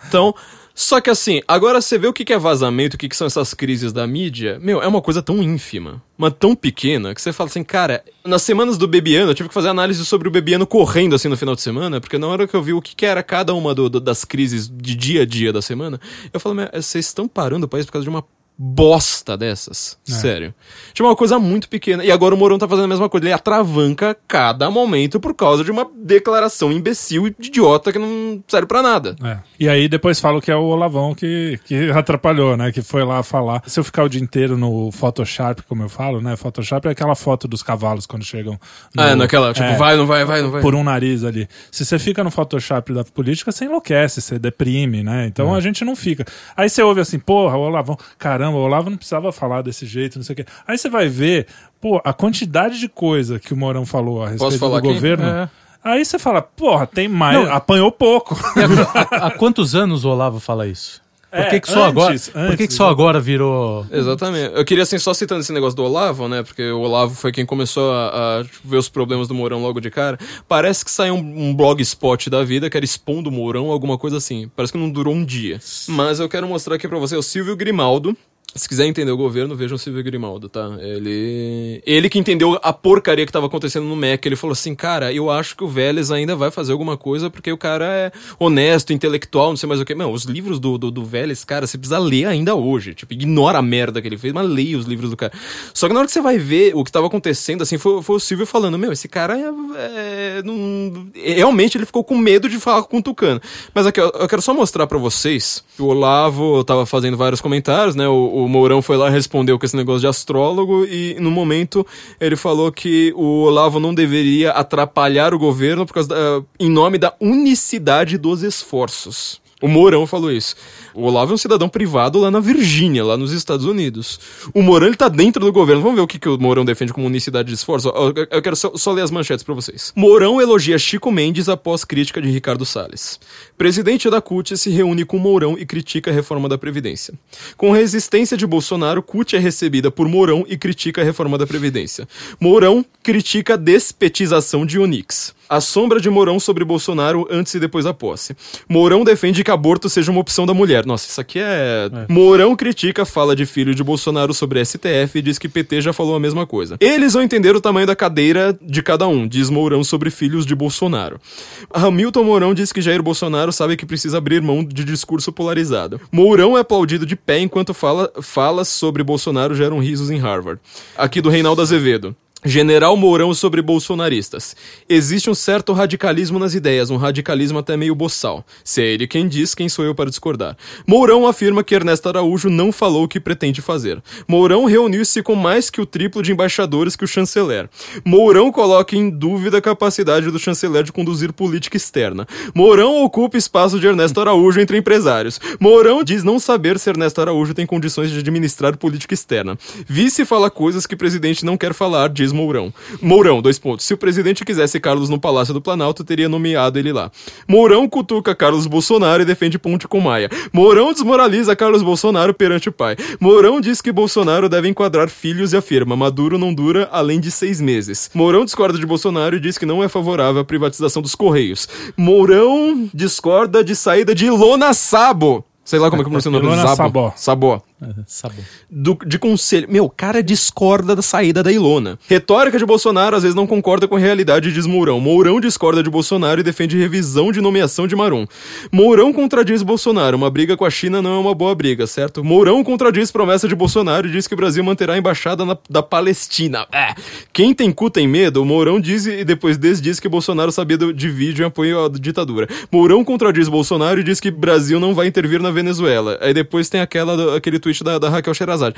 Então, só que assim, agora você vê o que é vazamento, o que são essas crises da mídia, meu, é uma coisa tão ínfima, mas tão pequena, que você fala assim, cara, nas semanas do Bebiano, eu tive que fazer análise sobre o Bebiano correndo assim no final de semana, porque na hora que eu vi o que era cada uma do- do- das crises de dia a dia da semana, eu falo, "Meu, vocês estão parando o país por causa de uma bosta dessas. Sério. Tinha uma coisa muito pequena. E agora o Mourão tá fazendo a mesma coisa. Ele atravanca cada momento por causa de uma declaração imbecil e idiota que não serve pra nada. É. E aí depois falo que é o Olavão que, que atrapalhou, né? Que foi lá falar. Se eu ficar o dia inteiro no Photoshop, como eu falo, né? Photoshop é aquela foto dos cavalos quando chegam. no- Ah, naquela, tipo, é, vai, não vai, vai, não vai. Por um nariz ali. Se você fica no Photoshop da política, você enlouquece, você deprime, né? Então É. a gente não fica. Aí você ouve assim, porra, o Olavão, caramba, o Olavo não precisava falar desse jeito, não sei o quê. Aí você vai ver, pô, a quantidade de coisa que o Morão falou a respeito falar do aqui? governo. É. Aí você fala, porra, tem mais, Não. apanhou pouco. Há, quantos anos o Olavo fala isso? Por É, que, que só agora? antes, Por que, antes, que só agora virou. Exatamente. Eu queria, assim, só citando esse negócio do Olavo, né? Porque o Olavo foi quem começou a, a ver os problemas do Mourão logo de cara. Parece que saiu um, um blogspot da vida que era expondo o Mourão, alguma coisa assim. Parece que não durou um dia. Mas eu quero mostrar aqui pra você o Silvio Grimaldo. Se quiser entender o governo, vejam o Silvio Grimaldo, tá? Ele. Ele que entendeu a porcaria que tava acontecendo no MEC. Ele falou assim: cara, eu acho que o Vélez ainda vai fazer alguma coisa porque o cara é honesto, intelectual, não sei mais o que. Não, os livros do, do, do Vélez, cara, você precisa ler ainda hoje. Tipo, ignora a merda que ele fez, mas leia os livros do cara. Só que na hora que você vai ver o que tava acontecendo, assim, foi, foi o Silvio falando: meu, esse cara é. é não... Realmente ele ficou com medo de falar com o Tucano. Mas aqui, eu, eu quero só mostrar pra vocês. O Olavo tava fazendo vários comentários, né? O, o Mourão foi lá respondeu com esse negócio de astrólogo. E no momento ele falou que o Olavo não deveria atrapalhar o governo por causa da, em nome da unicidade dos esforços. O Mourão falou isso. O Olavo é um cidadão privado lá na Virgínia, lá nos Estados Unidos. O Mourão, ele tá dentro do governo. Vamos ver o que, que o Mourão defende como unicidade de esforço. Eu, quero só, só ler as manchetes pra vocês. Mourão elogia Chico Mendes após crítica de Ricardo Salles. Presidente da CUT se reúne com Mourão e critica a reforma da Previdência. Com resistência de Bolsonaro, CUT é recebida por Mourão e critica a reforma da Previdência. Mourão critica a despetização de Onix. A sombra de Mourão sobre Bolsonaro antes e depois da posse. Mourão defende que aborto seja uma opção da mulher. Nossa, isso aqui é... Mourão critica fala de filho de Bolsonaro sobre STF e diz que PT já falou a mesma coisa. Eles vão entender o tamanho da cadeira de cada um, diz Mourão sobre filhos de Bolsonaro. Hamilton Mourão diz que Jair Bolsonaro sabe que precisa abrir mão de discurso polarizado. Mourão é aplaudido de pé enquanto fala, falas sobre Bolsonaro geram risos em Harvard. Aqui do Reinaldo Azevedo. General Mourão sobre bolsonaristas. Existe um certo radicalismo nas ideias, um radicalismo até meio boçal. Se é ele quem diz, quem sou eu para discordar? Mourão afirma que Ernesto Araújo não falou o que pretende fazer. Mourão reuniu-se com mais que o triplo de embaixadores que o chanceler. Mourão coloca em dúvida a capacidade do chanceler de conduzir política externa. Mourão ocupa espaço de Ernesto Araújo entre empresários. Mourão diz não saber se Ernesto Araújo tem condições de administrar política externa. Vice fala coisas que o presidente não quer falar, diz Mourão. Mourão, dois pontos. Se o presidente quisesse Carlos no Palácio do Planalto, teria nomeado ele lá. Mourão cutuca Carlos Bolsonaro e defende ponte com Maia. Mourão desmoraliza Carlos Bolsonaro perante o pai. Mourão diz que Bolsonaro deve enquadrar filhos e afirma: Maduro não dura além de seis meses. Mourão discorda de Bolsonaro e diz que não é favorável à privatização dos Correios. Mourão discorda de saída de Ilona Sabo. Sei lá como é que pronuncia o nome Ilona Sabo. Sabó. Sabó Do- de conselho. Meu, cara discorda da saída da Ilona. Retórica de Bolsonaro às vezes não concorda com a realidade, diz Mourão. Mourão discorda de Bolsonaro e defende revisão de nomeação de Marum. Mourão contradiz Bolsonaro. Uma briga com a China não é uma boa briga, certo? Mourão contradiz promessa de Bolsonaro e diz que o Brasil manterá a embaixada na- da Palestina. É. Quem tem cu tem medo? Mourão diz e depois desdiz que Bolsonaro sabia do- de vídeo em apoio à ditadura. Mourão contradiz Bolsonaro e diz que Brasil não vai intervir na Venezuela. Aí depois tem aquela, aquele tweet da, da Raquel Sherazade.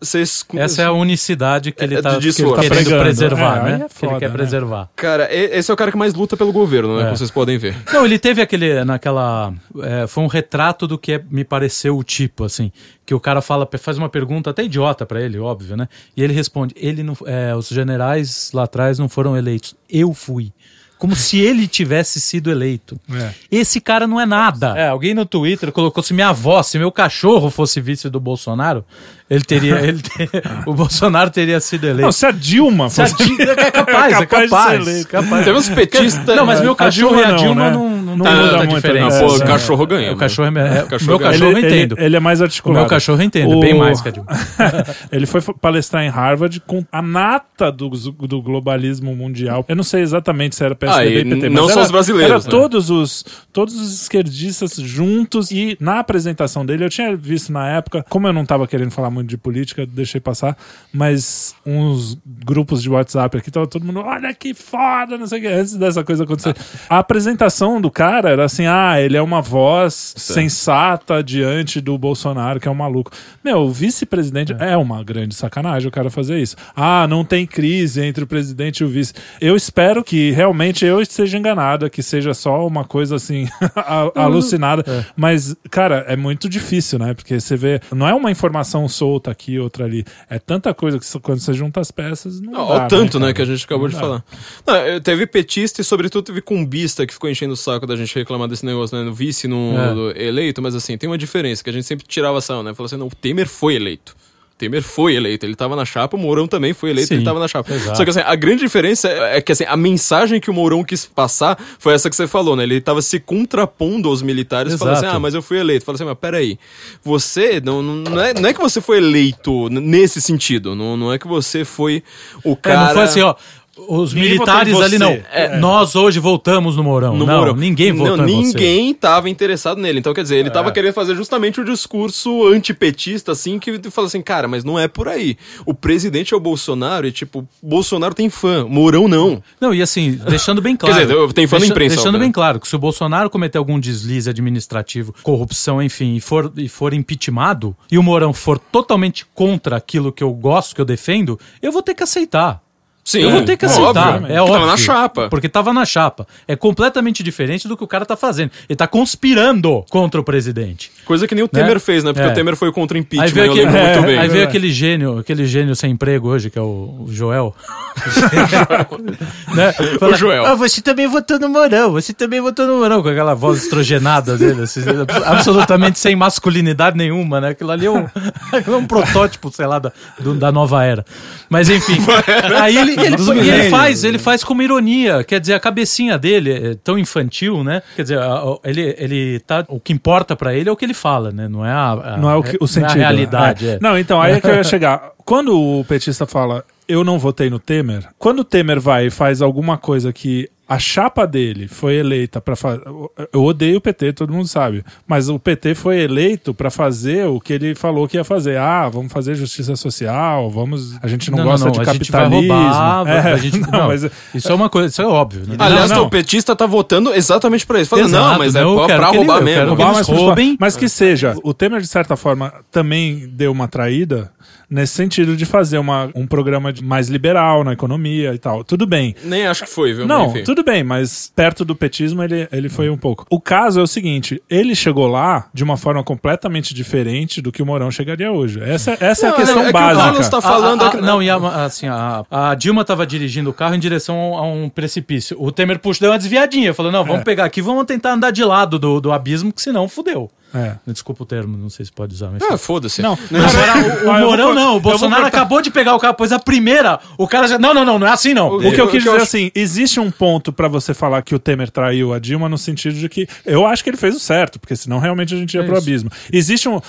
Vocês... Essa é a unicidade que ele É, tá, de que ele tá querendo pregando. preservar, É, né? é que ele foda, quer né? preservar. Cara, esse é o cara que mais luta pelo governo, né? É. Como vocês podem ver. Não, ele teve aquele, naquela, é, foi um retrato do que é- me pareceu o tipo, assim, que o cara fala, faz uma pergunta até idiota pra ele, óbvio, né? E ele responde, ele não, é, os generais lá atrás não foram eleitos, eu fui. Como se ele tivesse sido eleito. É. Esse cara não é nada. É, alguém no Twitter colocou se minha avó, se meu cachorro fosse vice do Bolsonaro, ele teria, ele ter- o Bolsonaro teria sido eleito. Não, se a Dilma Se a fosse... Dilma- é capaz, é É capaz de capaz. capaz. Tem uns petistas. Não, mas meu A cachorro Dilma e a não, Dilma né? não, não, Não tem muda tanta muito, diferença. não. Pô, É, o cachorro ganha. O né? cachorro é, é, Cachorro meu ganha. cachorro eu ele, entendo. Ele, ele é mais o articulado. meu cachorro eu entendo, O- bem mais que a Dilma. ele foi palestrar em Harvard com a nata do, do globalismo mundial. Eu não sei exatamente se era PSDB Ah, e PT, não mas só era, os brasileiros, Era né? todos os todos os esquerdistas juntos e na apresentação dele eu tinha visto na época, como eu não tava querendo falar muito de política, deixei passar, mas uns grupos de WhatsApp aqui tava todo mundo, olha que foda, não sei o que, antes dessa coisa acontecer. A apresentação do cara era assim, ah, ele é uma voz sensata diante do Bolsonaro, que é um maluco. Meu, o vice-presidente é. uma grande sacanagem o cara fazer isso. Ah, não tem crise entre o presidente e o vice. Eu espero que realmente eu esteja enganado, que seja só uma coisa assim alucinada. Mas, cara, é muito difícil, né? Porque você vê, não é uma informação solta aqui, outra ali. É tanta coisa que quando você junta as peças, não Ó, dá, o tanto, né, cara? que a gente acabou Não de dá. falar. Não, teve petista e, sobretudo, teve cumbista que ficou enchendo o saco da gente reclamar desse negócio, né? No vice, no É. eleito, mas assim, tem uma diferença, que a gente sempre tirava ação, né? Falou assim, não, o Temer foi eleito. Temer foi eleito, ele tava na chapa, o Mourão também foi eleito, Sim, ele tava na chapa. exato. Só que assim, a grande diferença é que assim, a mensagem que o Mourão quis passar foi essa que você falou, né? Ele tava se contrapondo aos militares, falando assim, ah, mas eu fui eleito. Fala assim, mas peraí, você, não, não, é, não é que você foi eleito nesse sentido, não, não é que você foi o É, cara... não foi assim, ó. Os Ninguém militares ali não. É. Nós hoje voltamos no Mourão. no não, Mourão. ninguém votou não. Ninguém tava interessado nele. Então, quer dizer, ele tava querendo fazer justamente o discurso antipetista, assim, que fala assim, cara, mas não é por aí. O presidente é o Bolsonaro e, tipo, Bolsonaro tem fã, Mourão não. Não, e assim, deixando bem claro. Quer dizer, tem fã na deixa- imprensa, Deixando bem claro que se o Bolsonaro cometer algum deslize administrativo, corrupção, enfim, e for, e for impeachmentado, e o Mourão for totalmente contra aquilo que eu gosto, que eu defendo, eu vou ter que aceitar. Sim, eu vou ter que é aceitar. óbvio, é porque óbvio. tava na chapa. Porque tava na chapa. É completamente diferente do que o cara tá fazendo. Ele tá conspirando contra o presidente. Coisa que nem o Temer fez, né? Porque É. o Temer foi contra o Aí impeachment, veio, eu aquele, lembro muito é, bem. aí veio aquele gênio, aquele gênio sem emprego hoje, que é o, o Joel. né? Fala, Joel. Ah, você também votou no Mourão, você também votou no Mourão, com aquela voz estrogenada dele, assim, absolutamente sem masculinidade nenhuma, né? Aquilo ali é um, é um protótipo, sei lá, da, do- da nova era. Mas enfim, aí ele, E ele, e ele faz, ele faz com uma ironia, quer dizer, a cabecinha dele é tão infantil, né? Quer dizer, ele, ele tá, o que importa pra ele é o que ele fala, né? Não é a, a- Não é o, que, o não sentido. a realidade, é. é. Não, então, aí é que eu ia chegar. Quando o petista fala, eu não votei no Temer, quando o Temer vai e faz alguma coisa que a chapa dele foi eleita para fazer. Eu odeio o PT, todo mundo sabe. Mas o PT foi eleito para fazer o que ele falou que ia fazer. Ah, vamos fazer justiça social, vamos. A gente não, gosta de a gente vai capitalismo. roubar, vai- É, a gente- não, não, mas- Isso é uma coisa, isso é óbvio. Né? Aliás, Não, não. o petista tá votando exatamente pra isso. Falando, Exato, não, mas é não, pra que ele- roubar eu mesmo. Roubar, mas, roubem. mas que seja, o Temer, de certa forma, também deu uma traída nesse sentido de fazer uma, um programa de- mais liberal na economia e tal. Tudo bem. Nem acho que foi, viu? Não, Enfim. tudo bem, mas perto do petismo ele, ele foi um pouco. O caso é o seguinte: ele chegou lá de uma forma completamente diferente do que o Mourão chegaria hoje. Essa, essa é a Não, questão é que o básica. Carlos tá A- falando... a- a- aqui- não, e a, assim, a, a Dilma tava dirigindo o carro em direção a um precipício. O Temer puxa, deu uma desviadinha. Falou: não, vamos É. pegar aqui, vamos tentar andar de lado do, do abismo, que senão fudeu. É. Desculpa o termo, não sei se pode usar, mas. Ah, foda-se. Não, o, o Mourão cor- não, o Bolsonaro acabou de pegar o carro, pois a primeira, o cara já. Não, não, não, não é assim não. O que eu O quis que eu dizer acho- assim, existe um ponto pra você falar que o Temer traiu a Dilma no sentido de que eu acho que ele fez o certo, porque senão realmente a gente ia É pro isso. abismo. Existe um,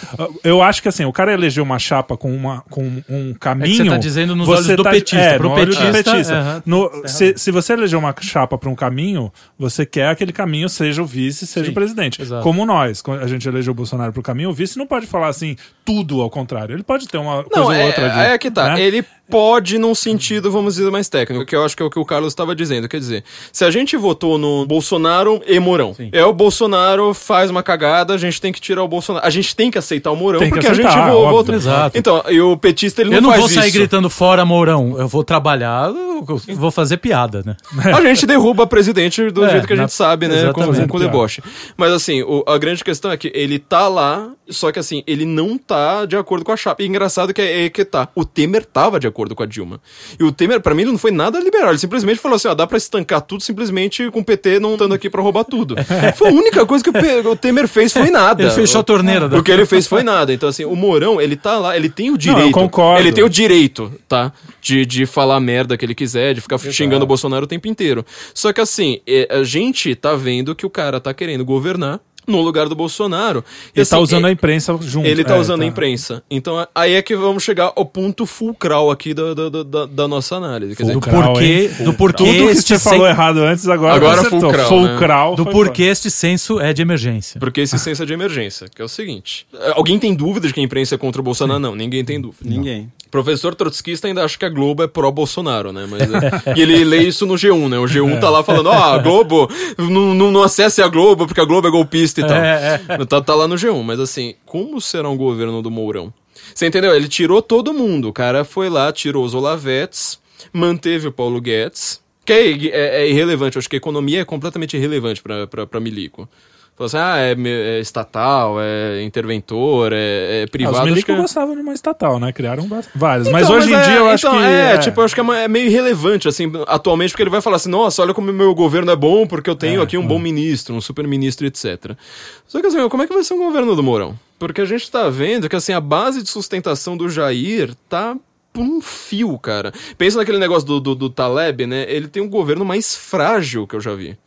eu acho que assim, o cara elegeu uma chapa com uma com um caminho. tá dizendo nos você olhos do petista. É, Pro no olho do petista, petista. aham. No- se, se você elegeu uma chapa pra um caminho, você quer que aquele caminho seja o vice, seja Sim, o presidente. exato. Como nós, quando a gente elegeu o Bolsonaro pro caminho, o vice não pode falar assim tudo ao contrário. Ele pode ter uma coisa Não, ou é, outra. de- é que tá. né? Ele pode num sentido, vamos dizer, mais técnico, que eu acho que é o que o Carlos estava dizendo. Quer dizer, se a gente votou no Bolsonaro e Mourão, é o Bolsonaro faz uma cagada, a gente tem que tirar o Bolsonaro. A gente tem que aceitar o Mourão, Tem que porque aceitar, a gente vo- óbvio. votou. Exato. Então, e o petista ele não, Eu não faz vou sair isso. gritando fora Mourão. Eu vou trabalhar, eu vou fazer piada, né? A gente derruba presidente do É, jeito que a gente na- sabe, né? Com, com deboche. Mas assim, o- a grande questão é que ele tá lá, só que assim, ele não tá de acordo com a chapa. E engraçado que é, é que tá. O Temer tava de acordo com a Dilma. E o Temer, pra mim, ele não foi nada liberal. Ele simplesmente falou assim: ó, dá pra estancar tudo simplesmente com o PT não estando aqui pra roubar tudo. Foi a única coisa que o, o Temer fez foi nada. Ele fechou a torneira da- O que ele fez foi nada. Então, assim, o Mourão, ele tá lá, ele tem o direito. concordo. Ele tem o direito, tá? De, de falar a merda que ele quiser, de ficar xingando o Bolsonaro o tempo inteiro. Só que assim, é, a gente tá vendo que o cara tá querendo governar no lugar do Bolsonaro. Ele tá assim, usando é- a imprensa junto. ele tá É, usando a imprensa. Então aí é que vamos chegar ao ponto fulcral aqui da, da, da, da nossa análise. Quer dizer, Do Fulcral, porquê, hein? do porquê Tudo que você falou errado antes, agora, Agora acertou. fulcral, né? Fulcral do porquê este censo é de emergência. porque esse senso é de emergência, que é o seguinte. Alguém tem dúvida de que a imprensa é contra o Bolsonaro? Não, ninguém tem dúvida. Ninguém. Professor trotskista ainda acha que a Globo é pró-Bolsonaro, né? Mas, é- e ele lê isso no G1, né? O G1 tá lá falando, ó, a Globo, não, não, acesse a Globo porque a Globo é golpista e tal. É, Tá, tá lá no G1, mas assim, como será um governo do Mourão? Você entendeu? Ele tirou todo mundo. O cara foi lá, tirou os Olavetes, manteve o Paulo Guedes, que é, é- é irrelevante. Eu acho que a economia é completamente irrelevante pra, pra, pra Milico. Falou assim, ah, é, é estatal, é interventor, é, é Ah, privado. Os acho milico que é- gostavam de uma estatal, né? Criaram várias. mas então, hoje em é- dia eu acho então, que. É, tipo, eu acho que é é meio irrelevante, assim, atualmente, porque ele vai falar assim, nossa, olha como o meu governo é bom, porque eu tenho É, aqui um bom ministro, um super ministro, etc. Só que assim, como é que vai ser um governo do Mourão? Porque a gente tá vendo que, assim, a base de sustentação do Jair tá por um fio, cara. Pensa naquele negócio do, do, do Taleb, né? Ele tem um governo mais frágil que eu já vi.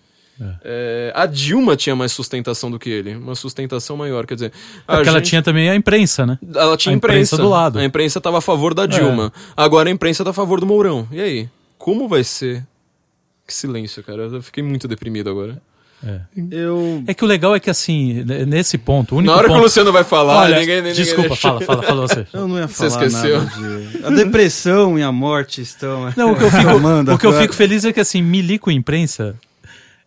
É, a Dilma tinha mais sustentação do que ele, uma sustentação maior, quer dizer... a É Porque ela gente- tinha também a imprensa, né? ela tinha A imprensa, imprensa do lado. A imprensa tava a favor da Dilma. Agora a imprensa tá a favor do Mourão. E aí? Como vai ser? Que silêncio, cara. Eu fiquei muito deprimido agora. Eu. É que o legal é que, assim, nesse ponto, o único Na hora que o ponto... Luciano vai falar, Olha, ninguém, ninguém desculpa, deixa. fala, fala, fala você. Eu não ia Você falar esqueceu? nada de... A depressão e a morte estão... Não, o que eu fico, o que eu fico feliz é que, assim, milico imprensa,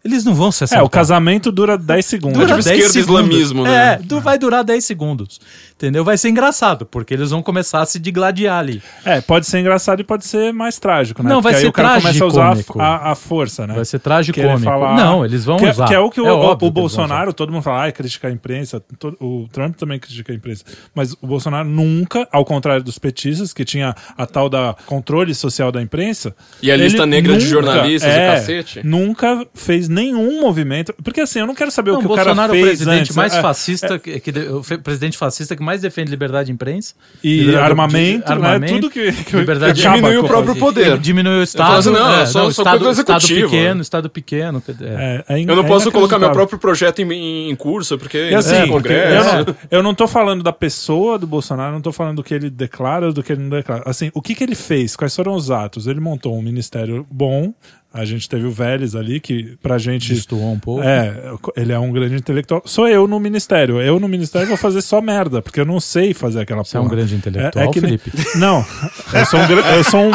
eles não vão se É, assaltar. o casamento dura 10 segundos. Dura Dura tipo 10 esquerda segundos. islamismo, né? É, vai durar 10 segundos. Entendeu? Vai ser engraçado, porque eles vão começar a se digladiar ali. É, pode ser engraçado e pode ser mais trágico, né? Não, vai Porque aí ser o cara começa a usar a, a, a força, né? Vai ser trágico falar- Não, eles vão que, usar. Que é o que o, É o- o Bolsonaro, todo mundo fala, ai, critica a imprensa. todo- o Trump também critica a imprensa. Mas o Bolsonaro nunca, ao contrário dos petistas, que tinha a tal da controle social da imprensa. E a lista negra de nunca- jornalistas, o é, cacete. Nunca fez nenhum movimento. Porque assim, eu não quero saber Não, o que o o cara Bolsonaro é o fez presidente antes. mais É, fascista, que, que- o presidente fascista que mais defende liberdade de imprensa. E armamento, de- armamento, né? Tudo que, que liberdade que diminui o próprio poder. Diminui o Estado. assim, não, é, só- não, só estado, estado executiva. pequeno, Estado pequeno. é. É, é in- Eu não é posso colocar meu próprio projeto em, em curso, porque E assim, é, porque Congresso. eu, não, eu não tô falando da pessoa do Bolsonaro, não tô falando do que ele declara ou do que ele não declara. Assim, o que, que ele fez? Quais foram os atos? Ele montou um ministério bom. A gente teve o Vélez ali, que pra gente. Destoou um pouco. É, ele é um grande intelectual. Sou eu no ministério. Eu no ministério vou fazer só merda, porque eu não sei fazer aquela Você é um porra. grande intelectual, É- é que nem- Felipe? Não, eu sou um, eu sou um,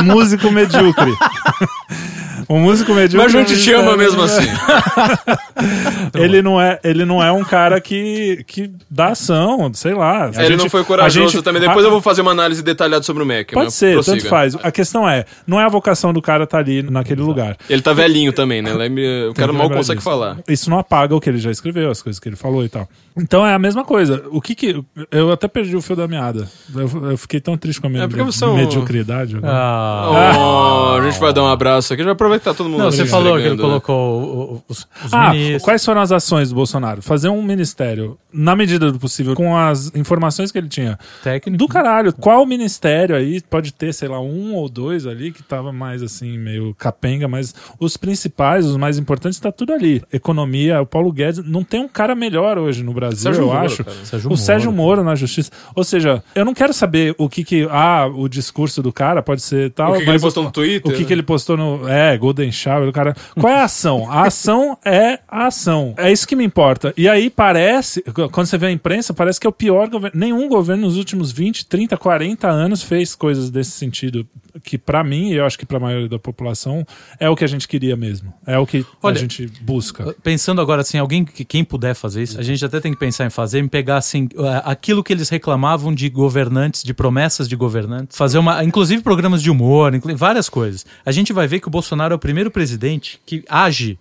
um músico medíocre. um músico medíocre. Mas a gente no te ama mesmo assim. Ele não é, ele não é um cara que, que dá ação, sei lá. A É, ele gente- não foi a corajoso gente- também. Depois a- eu vou fazer uma análise detalhada sobre o Mac. Pode ser, prossiga. tanto faz. A questão é, não é a vocação do cara estar ali naquele lugar. Ele tá velhinho também, né? Lembre- O cara mal consegue disso. falar. Isso não apaga o que ele já escreveu, as coisas que ele falou e tal. Então é a mesma coisa. O que que. Eu até perdi o fio da meada. Eu, eu fiquei tão triste com a minha É é um- mediocridade. Ah. Oh, a gente vai dar um abraço aqui. Já aproveitar todo mundo. Não, você falou que ele né? colocou os, os Ah, ministros. quais foram as ações do Bolsonaro? Fazer um ministério, na medida do possível, com as informações que ele tinha. técnicos. Do caralho. Qual ministério aí pode ter, sei lá, um ou dois ali que tava mais assim, meio capenga, mas os principais, os mais importantes, tá tudo ali. Economia, o Paulo Guedes. Não tem um cara melhor hoje no Brasil, Sérgio eu Moro, acho. cara. Sérgio o Moro, Sérgio cara. Moro na justiça. Ou seja, eu não quero saber o que que. Ah, o discurso do cara pode ser tal. O que que ele postou no Twitter, O que, né? que ele postou no. É, Golden Shower, o cara. Qual é a ação? A ação é a ação. É isso que me importa. E aí parece, quando você vê a imprensa, parece que é o pior governo. Nenhum governo nos últimos 20, 30, 40 anos fez coisas desse sentido. Que pra mim, e eu acho que pra maioria da população, é o que a gente queria mesmo. É o que Olha, a gente busca. Pensando agora assim, alguém que quem puder fazer isso, a gente até tem que pensar em fazer, em pegar assim eh, aquilo que eles reclamavam de governantes, de promessas de governantes, fazer uma, inclusive programas de humor, várias coisas. A gente vai ver que o Bolsonaro é o primeiro presidente que age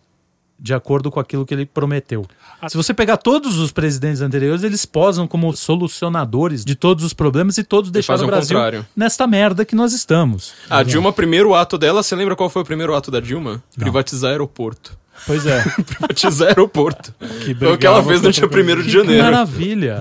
de acordo com aquilo que ele prometeu. Se você pegar todos os presidentes anteriores, eles posam como solucionadores de todos os problemas e todos deixaram o Brasil contrário. nesta merda que nós estamos. A Dilma, primeiro ato dela, você lembra qual foi o primeiro ato da Dilma? Privatizar aeroporto. Pois é. Privatizar aeroporto. Que Foi o que ela fez no dia contra- 1 de Que janeiro. maravilha!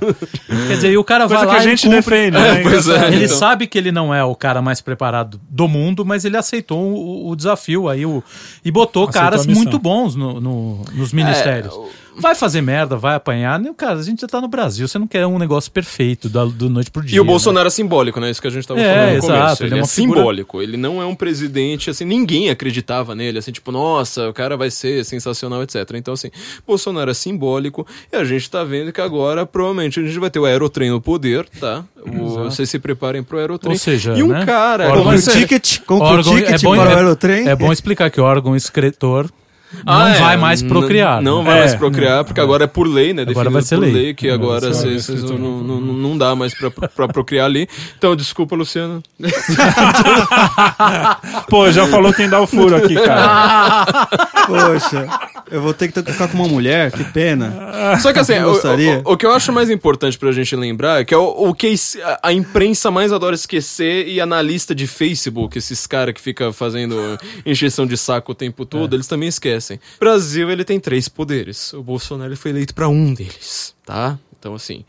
Quer dizer, e o cara vai Coisa lá que a e gente cumpre- defende, né? Pois é. Ele então. sabe que ele não é o cara mais preparado do mundo, mas ele aceitou o, o desafio aí o, e botou Aceitou caras muito bons no, no- nos ministérios. Vai fazer merda, vai apanhar. Não, Cara, a gente já tá no Brasil, você não quer um negócio perfeito da, do noite pro dia. E o né? Bolsonaro é simbólico, né? Isso que a gente tava É, falando no exato, começo. ele Ele, é é, figura- simbólico. Ele não é um presidente, assim, ninguém acreditava nele, assim, tipo, nossa, o cara vai ser sensacional, etc. Então, assim, Bolsonaro é simbólico e a gente tá vendo que agora, provavelmente, a gente vai ter o Aerotrem no poder, tá? O, vocês se preparem pro Aerotrem. Ou seja, e um né? cara... Compre o Você- ticket, compre o ticket é bom- para o é- Aerotrem. É bom explicar que o órgão excretor Ah, não é, vai mais procriar. Não né? vai É, mais procriar, porque agora é por lei, né? Agora vai ser por lei. lei, que agora não, não, não dá mais pra, pra procriar ali. Então, desculpa, Luciano. Pô, já falou quem dá o furo aqui, cara. Poxa, eu vou ter que ter que ficar com uma mulher, que pena. Só que assim, o, o- o que eu acho mais importante pra gente lembrar é que é o, o que a, imprensa mais adora esquecer e analista de Facebook, esses caras que ficam fazendo encheção de saco o tempo todo, eles também esquecem. O Brasil, ele tem três poderes. O Bolsonaro foi eleito pra um deles, tá? Então, assim.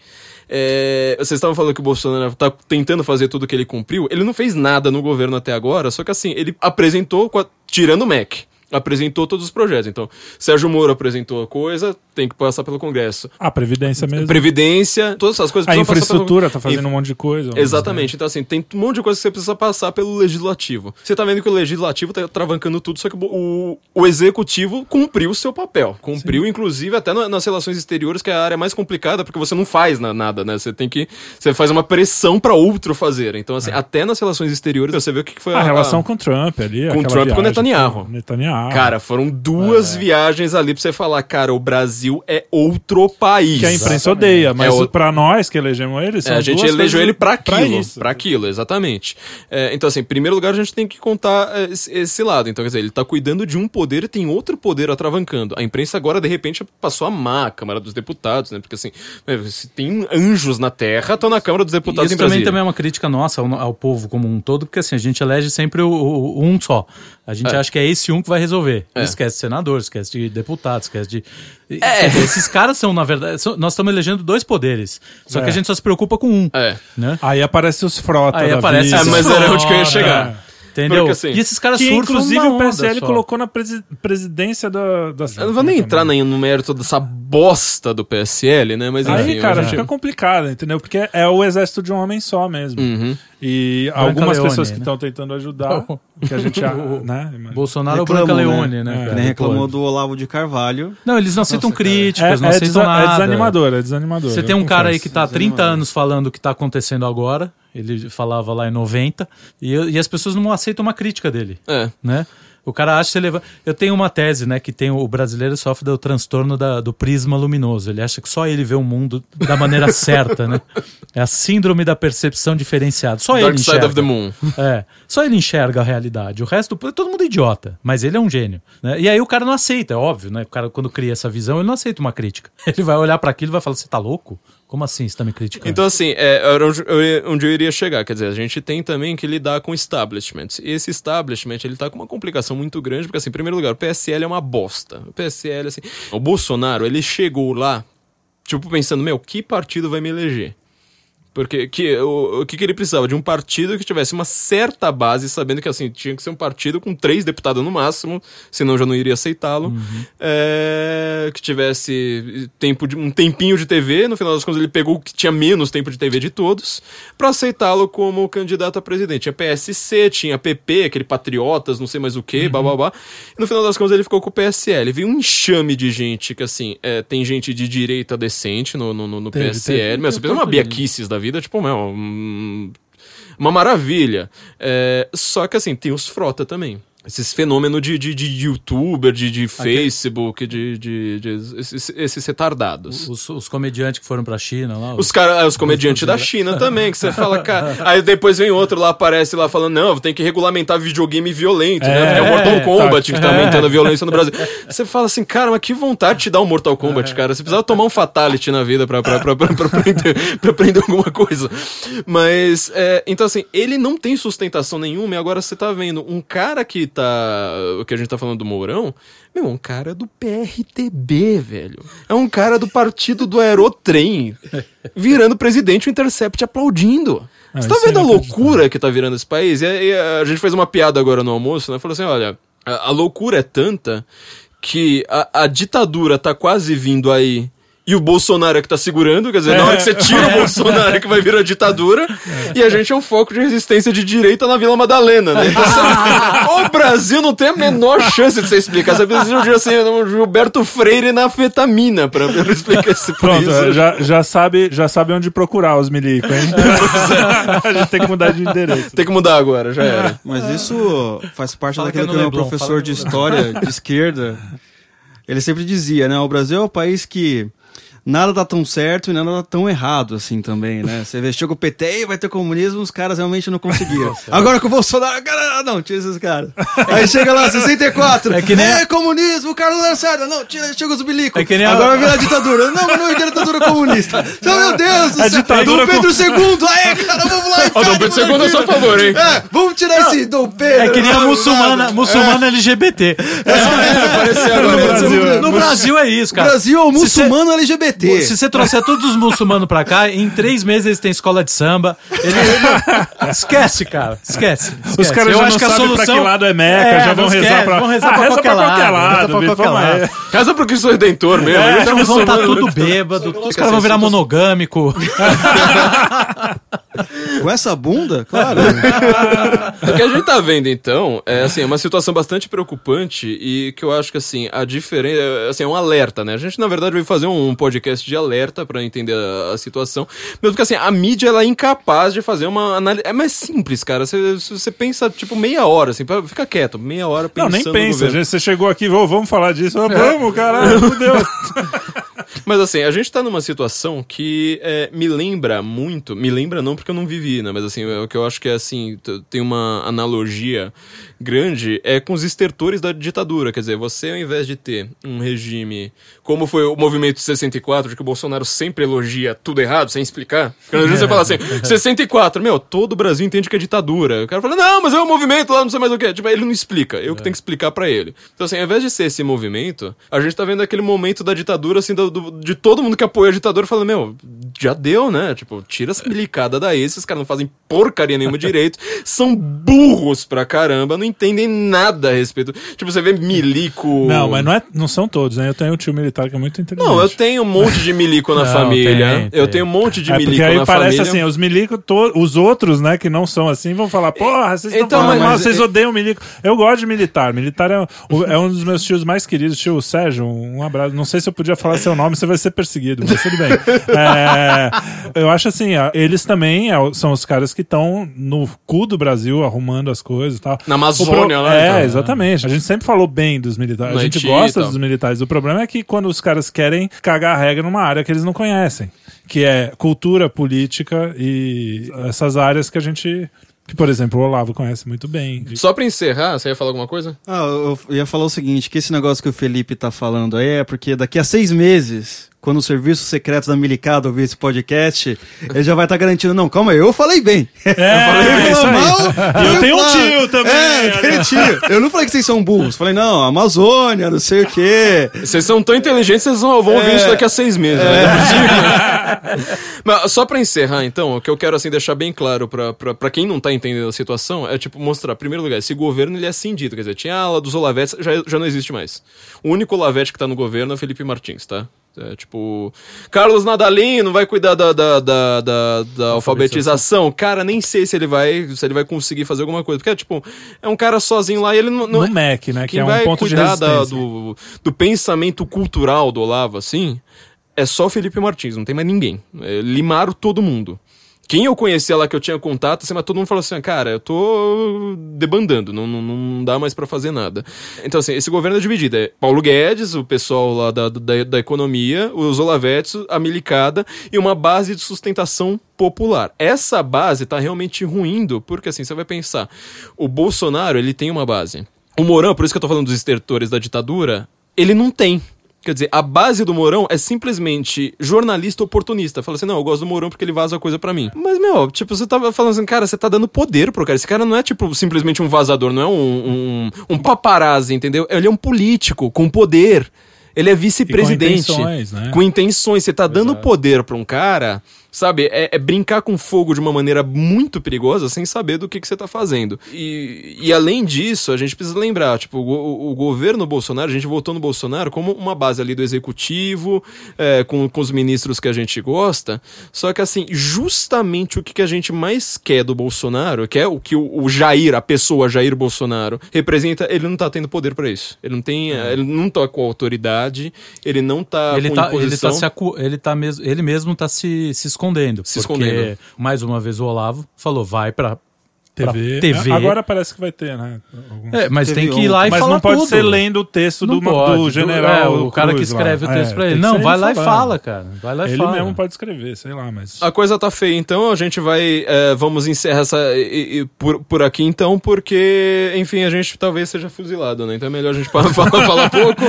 é, vocês estavam falando que o Bolsonaro tá tentando fazer tudo que ele cumpriu. Ele não fez nada no governo até agora, só que assim, ele apresentou, tirando o MEC, apresentou todos os projetos. Então, Sérgio Moro apresentou a coisa, tem que passar pelo Congresso. A Previdência mesmo. Previdência, todas essas coisas A infraestrutura pelo... tá fazendo Inf- um monte de coisa. Exatamente. Então, assim, tem um monte de coisa que você precisa passar pelo legislativo. Você tá vendo que o legislativo tá travancando tudo, só que o, o executivo cumpriu o seu papel. Cumpriu, inclusive, até no- nas relações exteriores, que é a área mais complicada, porque você não faz na- nada, né? Você tem que. Você faz uma pressão pra outro fazer. Então, assim, até nas relações exteriores, você vê o que foi A relação com o Trump ali. Com Trump e com Netanyahu. com Netanyahu. Cara, foram duas viagens ali pra você falar, cara, o Brasil é outro país. que a imprensa odeia, mas É o- pra nós que elegemos ele, são É, a gente duas elegeu ele pra aquilo. Pra aquilo, exatamente. É, então, assim, em primeiro lugar, a gente tem que contar é, esse, lado. Então, quer dizer, ele tá cuidando de um poder e tem outro poder atravancando. A imprensa agora, de repente, passou a má a Câmara dos Deputados, né? Porque, assim, é, se tem anjos na Terra, estão na Câmara dos Deputados Isso em também, Brasília. também é uma crítica nossa ao, ao povo como um todo, porque assim, a gente elege sempre o- o um só. A gente É. acha que é esse um que vai resolver. É. Esquece de senador, esquece de deputado, esquece de. É, esses caras são, na verdade, são- nós estamos elegendo dois poderes. Só que É. a gente só se preocupa com um. É. Né? Aí aparece os frota Aí da aparece vida. É, mas era onde que eu ia chegar. Entendeu? Porque, assim, e esses caras Que surfam inclusive o PSL só. colocou na presi- presidência da, da Eu não vou nem entrar nem no mérito dessa bosta do PSL, né? Mas enfim. Aí, cara, fica complicado, entendeu? Porque é o exército de um homem só mesmo. Uhum. E Branca algumas Leone, pessoas que né? estão tentando ajudar, que a gente né? Bolsonaro ou Branca né? Leone, né? É. Que nem reclamou do Olavo de Carvalho. Não, eles não aceitam Nossa, críticas, É, não é, aceitam desa- nada. é desanimador, é desanimador. Você tem um cara aí que tá há 30 desanimador. anos falando o que tá acontecendo agora. Ele falava lá em 90. E, eu- e as pessoas não aceitam uma crítica dele. É. né? O cara acha que leva... Eu tenho uma tese, né? Que tem o, brasileiro sofre do transtorno da- do prisma luminoso. Ele acha que só ele vê o mundo da maneira certa, né? É a síndrome da percepção diferenciada. Só Dark ele Side enxerga. of the Moon. É, só ele enxerga a realidade. O resto, todo mundo é idiota, mas ele é um gênio. né? E aí o cara não aceita, é óbvio, né? O cara, quando cria essa visão, ele não aceita uma crítica. Ele vai olhar para aquilo e vai falar: Você tá louco? Como assim você tá me criticando? Então, assim, é, era onde eu, iria chegar. Quer dizer, a gente tem também que lidar com establishment. E esse establishment, ele tá com uma complicação muito grande, porque, assim, em primeiro lugar, o PSL é uma bosta. O PSL, assim... O Bolsonaro, ele chegou lá, tipo, pensando, meu, que partido vai me eleger? Porque que, o, o que, que ele precisava? De um partido que tivesse uma certa base, sabendo que assim, tinha que ser um partido com três deputados no máximo, senão já não iria aceitá-lo. É, que tivesse tempo de, um tempinho de TV, no final das contas ele pegou o que tinha menos tempo de TV de todos, para aceitá-lo como candidato a presidente. Tinha PSC, tinha PP, aquele Patriotas, não sei mais o que, blá blá blá. E no final das contas ele ficou com o PSL. Veio um enxame de gente que assim, é, tem gente de direita decente no, no, no, no Teve, PSL, teve. mas você pensa uma Bia Kisses da vida, tipo, meu, um- uma maravilha. É, só que assim, tem os frota também. Esses fenômenos de, de, de youtuber, de, de Facebook, de, de, de esses, esses retardados. Os, os comediantes que foram pra China lá. Os, cara, os comediantes da China também, que você fala, cara. Aí depois vem outro lá, aparece lá falando, não, tem que regulamentar videogame violento, né? Porque é o É, Mortal Kombat tá. que tá aumentando a violência no Brasil. Você fala assim, cara, mas que vontade de te dar um Mortal Kombat, cara. Você precisava tomar um Fatality na vida pra, pra, pra, pra, pra, aprender, pra aprender alguma coisa. Mas, é, então assim, ele não tem sustentação nenhuma, e agora você tá vendo um cara que tá. O que a gente tá falando do Mourão. Meu, é um cara do PRTB, velho. É um cara do partido do Aerotrem. Virando presidente o Intercept aplaudindo. Ah, Você tá é vendo a loucura que tá virando esse país? E, e a gente fez uma piada agora no almoço, né? Falou assim: olha, a, a loucura é tanta que a, a ditadura tá quase vindo aí. E o Bolsonaro é que tá segurando, quer dizer, na hora que você tira o Bolsonaro é que vai vir a ditadura, e a gente é um foco de resistência de direita na Vila Madalena, né? Então, assim, o Brasil não tem a menor chance de você explicar. Você precisa de assim, um Gilberto Freire na fetamina pra, pra explicar esse Pronto, é, já, já, sabe, já sabe onde procurar os milicos, hein? a gente tem que mudar de endereço. Tem que mudar agora, já era. Mas isso faz parte Fala que é daquilo que o meu professor fala de história de esquerda, ele sempre dizia, né? O Brasil é o país que nada tá tão certo e nada tá tão errado assim também, né? Você vê, chega o PT e vai ter comunismo, os caras realmente não conseguiram. Agora com o Bolsonaro, cara, não, tira esses caras. Aí chega lá, 64, É que nem é a- comunismo, Carlos Lacerda, não, tira, chega os milicos. É que nem a- Agora vai virar ditadura. Não, mas não é ditadura comunista. Então, meu Deus do É céu, ditadura Dom Pedro II, aê, cara, vamos lá. Ó, Dom Pedro II é a seu favor, hein? É, vamos tirar esse Dom Pedro. É que nem a não, muçulmana, muçulmana LGBT. Apareceu agora. No Brasil. No Brasil é isso, cara. Brasil é o muçulmano LGBT. Se você trouxer todos os muçulmanos pra cá, em três meses eles têm escola de samba. Eles... Esquece, cara. Esquece. Os esquece. caras Eu já acho não que a sabem pra solução- que lado é Meca, É, já vão rezar esquece, pra... vão rezar Ah, pra reza qualquer pra qualquer lado, lado, reza pra qualquer aí. lado. Casa pro Cristo Redentor mesmo. É, gente tá Eles vão estar tudo bêbado, os caras vão virar monogâmico. Com essa bunda, claro. O que a gente tá vendo, então, é assim, é uma situação bastante preocupante e que eu acho que, assim, a diferença. Assim, é um alerta, né? A gente, na verdade, veio fazer um podcast de alerta pra entender a, a situação. Mesmo porque, assim, a mídia, ela é incapaz de fazer uma análise. É mais simples, cara. Você, você pensa, tipo, meia hora, assim, pra- fica quieto, meia hora Não, pensando nem no pensa. gente, Você chegou aqui, "Vô, vamos falar disso. Ah, Vamos, caralho, fudeu. Mas assim, a gente tá numa situação que é, me lembra muito, me lembra não porque eu não vivi, né? Mas assim, é o que eu acho que é assim, tem uma analogia grande é com os estertores da ditadura. Quer dizer, você ao invés de ter um regime como foi o movimento 64, de que o Bolsonaro sempre elogia tudo errado, sem explicar. Quando às vezes você fala assim, 64, meu, todo o Brasil entende que é ditadura. O cara fala, não, mas é um movimento lá, não sei mais o que. Tipo, ele não explica, eu que tenho que explicar pra ele. Então assim, ao invés de ser esse movimento, a gente tá vendo aquele momento da ditadura, assim, do- do- de todo mundo que apoia a ditadura falando, meu, já deu, né? Tipo, tira essa milicada daí, esses caras não fazem porcaria nenhuma direito, são burros pra caramba, não entendem nada a respeito. Tipo, você vê milico... Não, mas não, é, não são todos, né? Eu tenho um tio militar que é muito inteligente. Não, eu tenho um monte de milico na Não, família. tem, eu tem. tenho um monte de é, porque milico aí na parece família. assim, os milico, to- os outros, né, que não são assim, vão falar, porra, vocês estão Então, mas- mal, mas- vocês odeiam milico. Eu gosto de militar. Militar é, é um dos meus tios mais queridos, tio Sérgio, um abraço. Não sei se eu podia falar seu nome, você vai ser perseguido, mas tudo bem. É, eu acho assim, eles também é são os caras que estão no cu do Brasil arrumando as coisas e tal. Na O Amazônia, pro- lá, É, então. exatamente. A gente sempre falou bem dos militares. No a gente Haiti gosta e tal. dos militares. O problema é que quando os caras querem cagar a regra numa área que eles não conhecem, que é cultura, política e essas áreas que a gente. Que, por exemplo, o Olavo conhece muito bem. Só pra encerrar, você ia falar alguma coisa? Ah, eu eu ia falar o seguinte, que esse negócio que o Felipe tá falando aí é porque daqui a seis meses, quando o Serviço Secreto da Milicada ouvir esse podcast, ele já vai estar garantindo, não, calma aí, eu falei bem. É, isso falou aí. mal, E eu tenho um falei- tio também. É, eu tenho tio. Eu não falei que vocês são burros, falei, não, Amazônia, não sei o quê. Vocês são tão inteligentes, vocês vão, vão ouvir É. isso daqui a seis meses. né? É possível. Mas só pra encerrar, então, o que eu quero assim deixar bem claro pra, pra, pra quem não tá entendendo a situação é tipo mostrar, em primeiro lugar, esse governo ele é cindido, quer dizer, tinha a ala dos Olavetes, já, já não existe mais. O único Olavete que tá no governo é o Felipe Martins, tá? É, tipo, Carlos Nadalino vai cuidar da, da, da, da, da alfabetização. Cara, nem sei se ele vai se ele vai conseguir fazer alguma coisa. Porque, tipo, é um cara sozinho lá e ele não. não No MEC, né? Que é um vai ponto de cuidar da- resistência. do, do pensamento cultural do Olavo, assim, é só Felipe Martins, não tem mais ninguém. É, limaram todo mundo. Quem eu conhecia lá que eu tinha contato, assim, mas todo mundo falou assim, cara, eu tô debandando, não, não, não dá mais pra fazer nada. Então, assim, esse governo é dividido. É Paulo Guedes, o pessoal lá da, da, da economia, os Olavetes, a Milicada e uma base de sustentação popular. Essa base tá realmente ruindo, porque assim, você vai pensar, o Bolsonaro, ele tem uma base. O Mourão, por isso que eu tô falando dos estertores da ditadura, ele não tem. Quer dizer, a base do Mourão é simplesmente jornalista oportunista. Fala assim, não, eu gosto do Mourão porque ele vaza coisa pra mim. Mas, meu, tipo, você tava falando assim, cara, você tá dando poder pro cara. Esse cara não é, tipo, simplesmente um vazador, não é um, um, um paparazzi, entendeu? Ele é um político com poder. Ele é vice-presidente. Com intenções, né? Com intenções. Você tá dando poder pra um cara, sabe? É, é brincar com fogo de uma maneira muito perigosa sem saber do que, que você tá fazendo. E, e além disso, a gente precisa lembrar, tipo, o, o governo Bolsonaro, a gente votou no Bolsonaro como uma base ali do executivo, é, com, com os ministros que a gente gosta. Só que assim, justamente o que, que a gente mais quer do Bolsonaro, que é o que o, o Jair, a pessoa Jair Bolsonaro, representa, ele não tá tendo poder pra isso. Ele não tem. Ele não tá com autoridade, ele não tá ele com tá, ele imposição. tá se ele tá mesmo, ele mesmo tá se, se escondendo. Se porque, escondendo. mais uma vez o Olavo falou, vai pra TV. TV. Agora parece que vai ter, né? Alguns- É, mas Teve tem que ir lá e Mas falar não pode tudo. ser lendo o texto Não do, pode. do general. É, o cara que Cruz lá. escreve o texto É, pra ele. Não, vai ele lá e falando. fala, cara. Vai lá e Ele fala. mesmo pode escrever, sei lá, mas. A coisa tá feia, então a gente vai. é, vamos encerrar essa. e- e- por, por aqui então, porque, enfim, a gente talvez seja fuzilado, né? Então é melhor a gente falar, falar, falar pouco.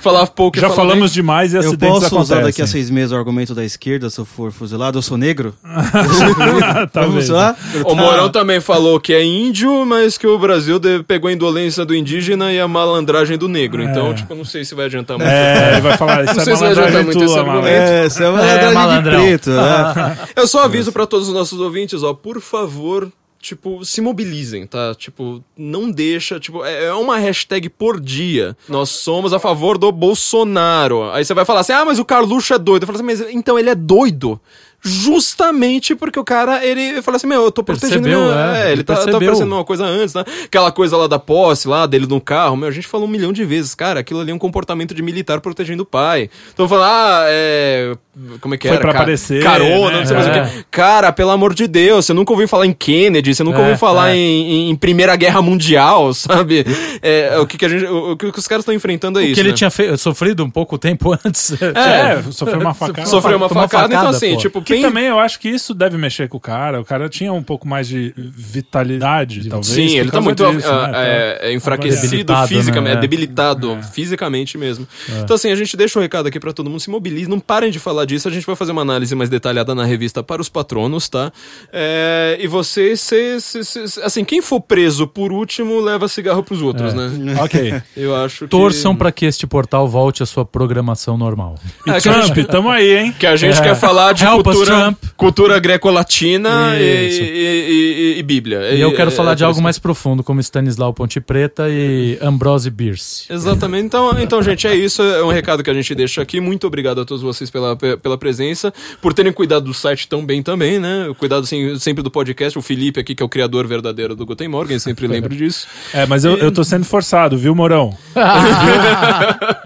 Falar pouco e Já falar falamos demais e Eu acidentes posso acontecem. usar daqui a seis meses o argumento da esquerda se eu for fuzilado? Eu sou negro? Talvez. Vamos lá? bem. O Mourão também falou que é índio, mas que o Brasil de- pegou a indolência do indígena e a malandragem do negro. Então, É. tipo, não sei se vai adiantar muito. É, ele vai falar, isso Não é sei se vai adiantar malandragem muito esse argumento. malandro. É, você é uma É, ladrão de preto, né? Eu só aviso pra todos os nossos ouvintes, ó, por favor, tipo, se mobilizem, tá? Tipo, não deixa, tipo, é é uma hashtag por dia. Nós somos a favor do Bolsonaro. Aí você vai falar assim: "Ah, mas o Carluxo é doido". Eu falo assim: "Mas então ele é doido". Justamente porque o cara, ele fala assim, meu, eu tô protegendo Percebeu, minha... é, É, ele ele tá, tá percebeu. parecendo uma coisa antes, né? Aquela coisa lá da posse, lá dele no carro, meu, a gente falou um milhão de vezes, cara, aquilo ali é um comportamento de militar protegendo o pai. Então falando, ah, é, como é que Foi era? pra Ca- aparecer, Carona, né? não sei mais o É. quê. Cara, pelo amor de Deus, você nunca ouviu falar em Kennedy, você nunca É, ouviu falar é. em, em Primeira Guerra Mundial, sabe? É, o que, que a gente, o, o que os caras estão enfrentando é isso. que ele né? tinha fe- sofrido um pouco tempo antes. É, sofreu uma facada. Sofreu uma Tomou facada, então facada, assim, pô. tipo, Que bem- também eu acho que isso deve mexer com o cara. O cara tinha um pouco mais de vitalidade, talvez. Sim, ele tá muito disso, ah, né? é, é enfraquecido Debilitado, fisicamente, né? é É. debilitado fisicamente mesmo. Então, assim, a gente deixa um recado aqui pra todo mundo, se mobilize, não parem de falar disso, a gente vai fazer uma análise mais detalhada na revista para os patronos, tá? É, e você, se, se- se- assim, quem for preso por último, leva cigarro pros outros, É. né? Ok. Eu acho que... Torçam pra que este portal volte à sua programação normal. E É, Trump, gente- tamo aí, hein? Que a gente É. quer falar de Help cultura, cultura greco-latina e, e- e- e Bíblia. E eu quero é- falar é de algo interessante. mais profundo, como Stanislau Ponte Preta e Ambrose Bierce. Exatamente. Então, então, gente, é isso. É um recado que a gente deixa aqui. Muito obrigado a todos vocês pela, pe- pela presença, por terem cuidado do site tão bem também, né? Cuidado assim, sempre do podcast. O Felipe aqui, que é o criador verdadeiro do Guten Morgen, sempre lembro disso. É, mas eu, eu tô sendo forçado, viu, Morão?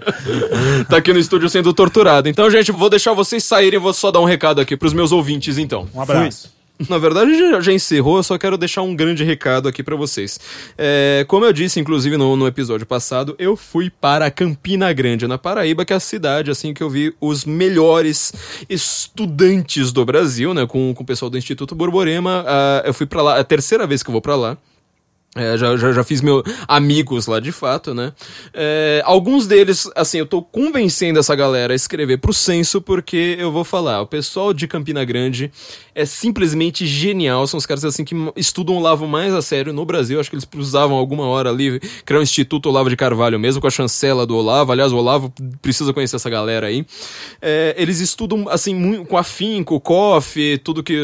Tá aqui no estúdio sendo torturado. Então, gente, vou deixar vocês saírem. Vou só dar um recado aqui pros meus ouvintes, então. Um abraço. Na verdade, já, já encerrou, eu só quero deixar um grande recado aqui pra vocês. É, como eu disse, inclusive, no, no episódio passado, eu fui para Campina Grande, na Paraíba, que é a cidade, assim, que eu vi os melhores estudantes do Brasil, né, com, com o pessoal do Instituto Borborema. Ah, eu fui pra lá, é a terceira vez que eu vou pra lá. É, já, já, já fiz meus amigos lá de fato, né? É, alguns deles, assim, eu tô convencendo essa galera a escrever pro censo, porque eu vou falar, o pessoal de Campina Grande é simplesmente genial. São os caras assim que estudam o Olavo mais a sério no Brasil. Acho que eles precisavam alguma hora ali criar um Instituto Olavo de Carvalho mesmo, com a chancela do Olavo. Aliás, o Olavo precisa conhecer essa galera aí. É, eles estudam, assim, muito, com afinco, COF, tudo que,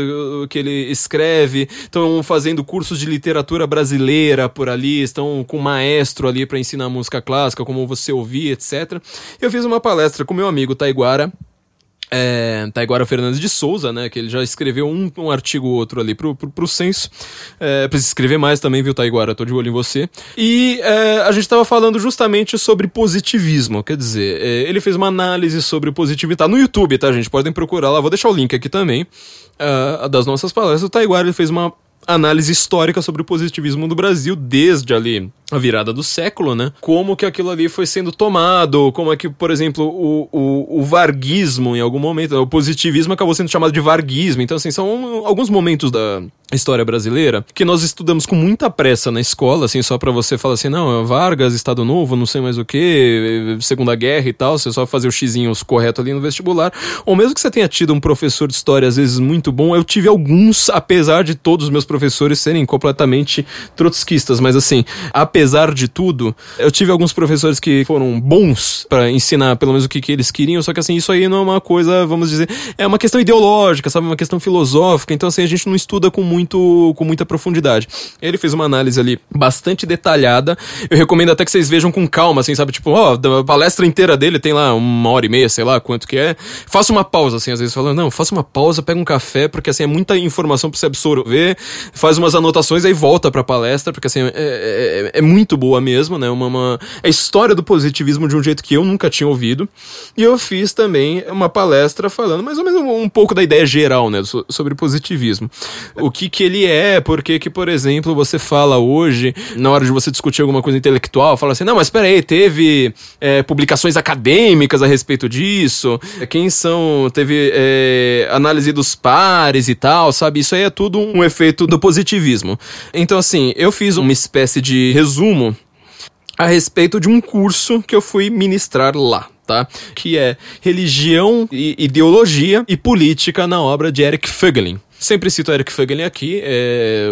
que ele escreve. Estão fazendo cursos de literatura brasileira por ali, estão com um maestro ali para ensinar música clássica, como você ouvir, etc. Eu fiz uma palestra com meu amigo Taiguara, é, Taiguara Fernandes de Souza, né? Que ele já escreveu um, um artigo ou outro ali pro, pro, pro censo. É, precisa escrever mais também, viu, Taiguara? Tô de olho em você. E é, a gente tava falando justamente sobre positivismo. Quer dizer, é, ele fez uma análise sobre o positivismo. Tá no YouTube, tá, gente? Podem procurar lá. Vou deixar o link aqui também uh, das nossas palestras. O Taiguara ele fez uma análise histórica sobre o positivismo no Brasil desde ali a virada do século, né? Como que aquilo ali foi sendo tomado, como é que, por exemplo, o, o, o varguismo em algum momento, o positivismo acabou sendo chamado de varguismo. Então, assim, são alguns momentos da história brasileira que nós estudamos com muita pressa na escola, assim, só para você falar assim, não, Vargas, Estado Novo, não sei mais o que, Segunda Guerra e tal, você só fazer o xizinhos correto ali no vestibular. Ou mesmo que você tenha tido um professor de história, às vezes, muito bom, eu tive alguns, apesar de todos os meus professores serem completamente trotskistas, mas assim, apesar de tudo, eu tive alguns professores que foram bons para ensinar pelo menos o que, que eles queriam, só que assim, isso aí não é uma coisa, vamos dizer, é uma questão ideológica, sabe, uma questão filosófica, então assim, a gente não estuda com muito com muita profundidade. Ele fez uma análise ali bastante detalhada. Eu recomendo até que vocês vejam com calma, assim, sabe, tipo, ó, da palestra inteira dele tem lá uma hora e meia, sei lá, quanto que é. Faça uma pausa assim, às vezes falando, não, faça uma pausa, pega um café, porque assim é muita informação para você absorver, faz umas anotações aí volta pra palestra, porque assim é, é, é muito boa mesmo, né? Uma, uma é a história do positivismo de um jeito que eu nunca tinha ouvido. E eu fiz também uma palestra falando mais ou menos um, um pouco da ideia geral, né, so, sobre positivismo. O que que ele é, porque que, por exemplo, você fala hoje, na hora de você discutir alguma coisa intelectual, fala assim, não, mas peraí, teve é, publicações acadêmicas a respeito disso, quem são, teve é, análise dos pares e tal, sabe? Isso aí é tudo um efeito do positivismo. Então, assim, eu fiz uma espécie de resumo a respeito de um curso que eu fui ministrar lá. Tá? Que é Religião, e Ideologia e Política na obra de Eric Fögelin. Sempre cito Eric Fögelin aqui, é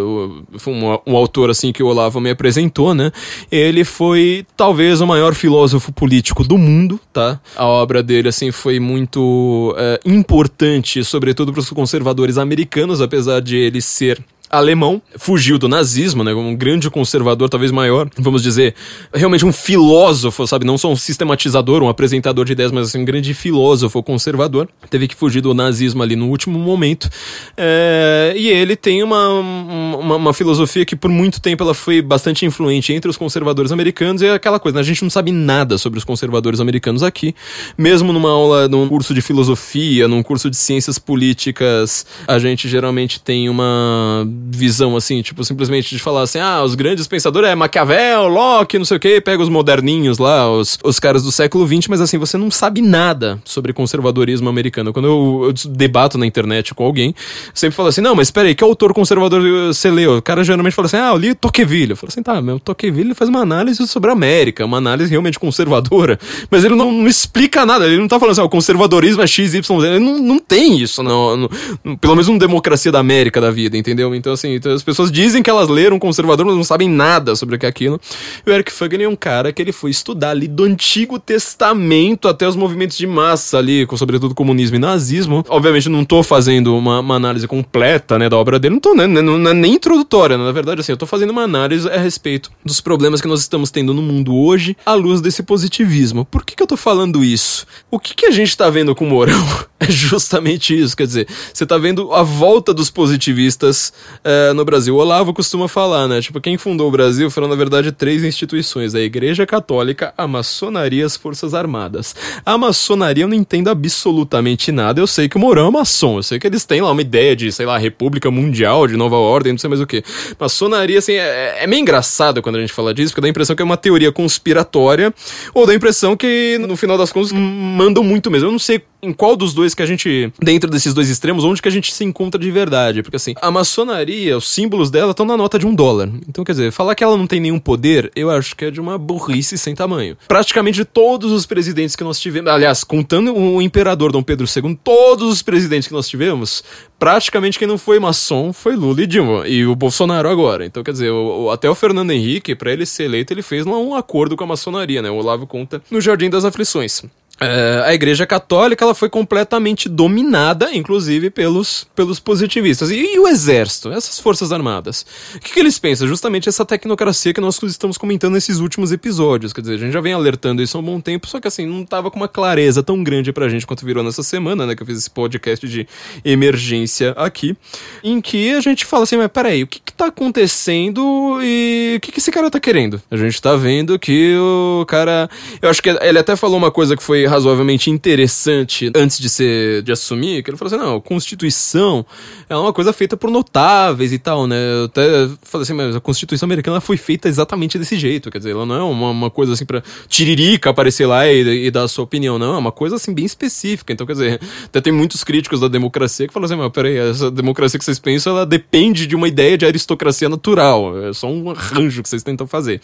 foi um, um, autor assim que o Olavo me apresentou, né? Ele foi talvez o maior filósofo político do mundo, tá? A obra dele assim foi muito é, importante, sobretudo para os conservadores americanos, apesar de ele ser alemão, fugiu do nazismo, né? Um grande conservador, talvez maior, vamos dizer, realmente um filósofo, sabe? Não só um sistematizador, um apresentador de ideias, mas assim, um grande filósofo conservador. Teve que fugir do nazismo ali no último momento. É, e ele tem uma, uma, uma, filosofia que por muito tempo ela foi bastante influente entre os conservadores americanos e é aquela coisa, né? a gente não sabe nada sobre os conservadores americanos aqui. Mesmo numa aula, num curso de filosofia, num curso de ciências políticas, a gente geralmente tem uma visão assim, tipo, simplesmente de falar assim, ah, os grandes pensadores é Maquiavel, Locke, não sei o que, pega os moderninhos lá, os, os caras do século XX, mas assim, você não sabe nada sobre conservadorismo americano. Quando eu, eu debato na internet com alguém, sempre falo assim, não, mas espera aí, que autor conservador você leu? O cara geralmente fala assim, ah, eu li Tocqueville. Eu falo assim, tá, meu Tocqueville faz uma análise sobre a América, uma análise realmente conservadora, mas ele não, não explica nada, ele não tá falando assim, ah, o conservadorismo é X, Y, Z, ele não, não tem isso, não, não, pelo menos uma democracia da América da vida, entendeu? Então, assim, então as pessoas dizem que elas leram conservador, mas não sabem nada sobre o que é aquilo. E o Eric Fagner é um cara que ele foi estudar ali do Antigo Testamento até os movimentos de massa ali, com sobretudo comunismo e nazismo. Obviamente não tô fazendo uma, uma análise completa, né, da obra dele, não tô, né, não, não é nem introdutória, né? na verdade, assim, eu tô fazendo uma análise a respeito dos problemas que nós estamos tendo no mundo hoje à luz desse positivismo. Por que que eu tô falando isso? O que que a gente tá vendo com o Mourão? É justamente isso, quer dizer, você tá vendo a volta dos positivistas é, no Brasil. O Olavo costuma falar, né? Tipo, quem fundou o Brasil foram, na verdade, três instituições: a Igreja Católica, a Maçonaria e as Forças Armadas. A maçonaria eu não entendo absolutamente nada. Eu sei que o Mourão é maçom, eu sei que eles têm lá uma ideia de, sei lá, República Mundial, de nova ordem, não sei mais o que. Maçonaria, assim, é, é meio engraçado quando a gente fala disso, porque dá a impressão que é uma teoria conspiratória, ou dá a impressão que, no final das contas, mandam muito mesmo. Eu não sei em qual dos dois que a gente, dentro desses dois extremos, onde que a gente se encontra de verdade. Porque assim, a maçonaria, os símbolos dela estão na nota de um dólar. Então, quer dizer, falar que ela não tem nenhum poder, eu acho que é de uma burrice sem tamanho. Praticamente todos os presidentes que nós tivemos, aliás, contando o imperador Dom Pedro II, todos os presidentes que nós tivemos, praticamente quem não foi maçom foi Lula e Dilma. E o Bolsonaro agora. Então, quer dizer, o, até o Fernando Henrique, para ele ser eleito, ele fez um acordo com a maçonaria, né? O Olavo conta no Jardim das Aflições. É, a Igreja Católica ela foi completamente dominada, inclusive, pelos, pelos positivistas. E, e o Exército, essas Forças Armadas? O que, que, eles pensam? Justamente essa tecnocracia que nós estamos comentando nesses últimos episódios. Quer dizer, a gente já vem alertando isso há um bom tempo, só que assim, não estava com uma clareza tão grande pra gente quanto virou nessa semana, né? Que eu fiz esse podcast de emergência aqui, em que a gente fala assim, mas peraí, o que, que tá acontecendo e o que, que esse cara tá querendo? A gente tá vendo que o cara. Eu acho que ele até falou uma coisa que foi razoavelmente interessante antes de ser de assumir, que ele falou assim: não, Constituição é uma coisa feita por notáveis e tal, né? Eu até falei assim, mas a Constituição americana foi feita exatamente desse jeito, quer dizer, ela não é uma, uma coisa assim pra tiririca aparecer lá e, e, dar a sua opinião, não, é uma coisa assim bem específica. Então, quer dizer, até tem muitos críticos da democracia que falam assim, mas peraí, essa democracia que vocês pensam, ela depende de uma ideia de aristocracia natural, é só um arranjo que vocês tentam fazer.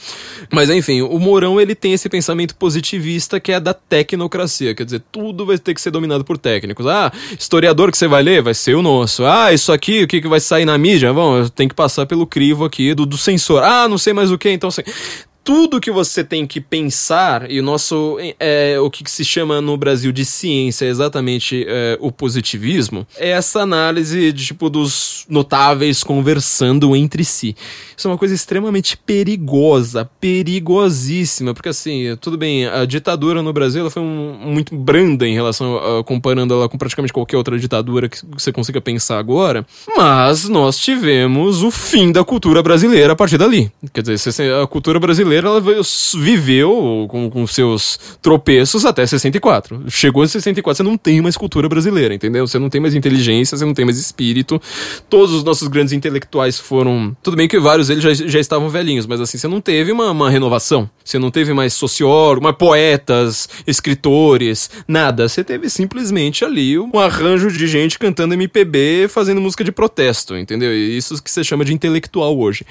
Mas enfim, o Mourão ele tem esse pensamento positivista que é da tecnocracia Quer dizer, tudo vai ter que ser dominado por técnicos. Ah, historiador que você vai ler vai ser o nosso. Ah, isso aqui, o que, que vai sair na mídia? Bom, tem que passar pelo crivo aqui do, do censor. Ah, não sei mais o que, então assim tudo que você tem que pensar, e o nosso, é, o que se chama no Brasil de ciência exatamente é, o positivismo, é essa análise de, tipo, dos notáveis conversando entre si. Isso é uma coisa extremamente perigosa, perigosíssima, porque assim, tudo bem, a ditadura no Brasil ela foi um, muito branda em relação a, comparando ela com praticamente qualquer outra ditadura que você consiga pensar agora, mas nós tivemos o fim da cultura brasileira a partir dali. Quer dizer, a cultura brasileira ela viveu com, com seus tropeços até 64. Chegou em 64, você não tem mais cultura brasileira, entendeu? Você não tem mais inteligência, você não tem mais espírito. Todos os nossos grandes intelectuais foram. Tudo bem que vários deles já, já estavam velhinhos, mas assim, você não teve uma, uma renovação. Você não teve mais sociólogos, mais poetas, escritores, nada. Você teve simplesmente ali um arranjo de gente cantando MPB, fazendo música de protesto, entendeu? Isso que você chama de intelectual hoje.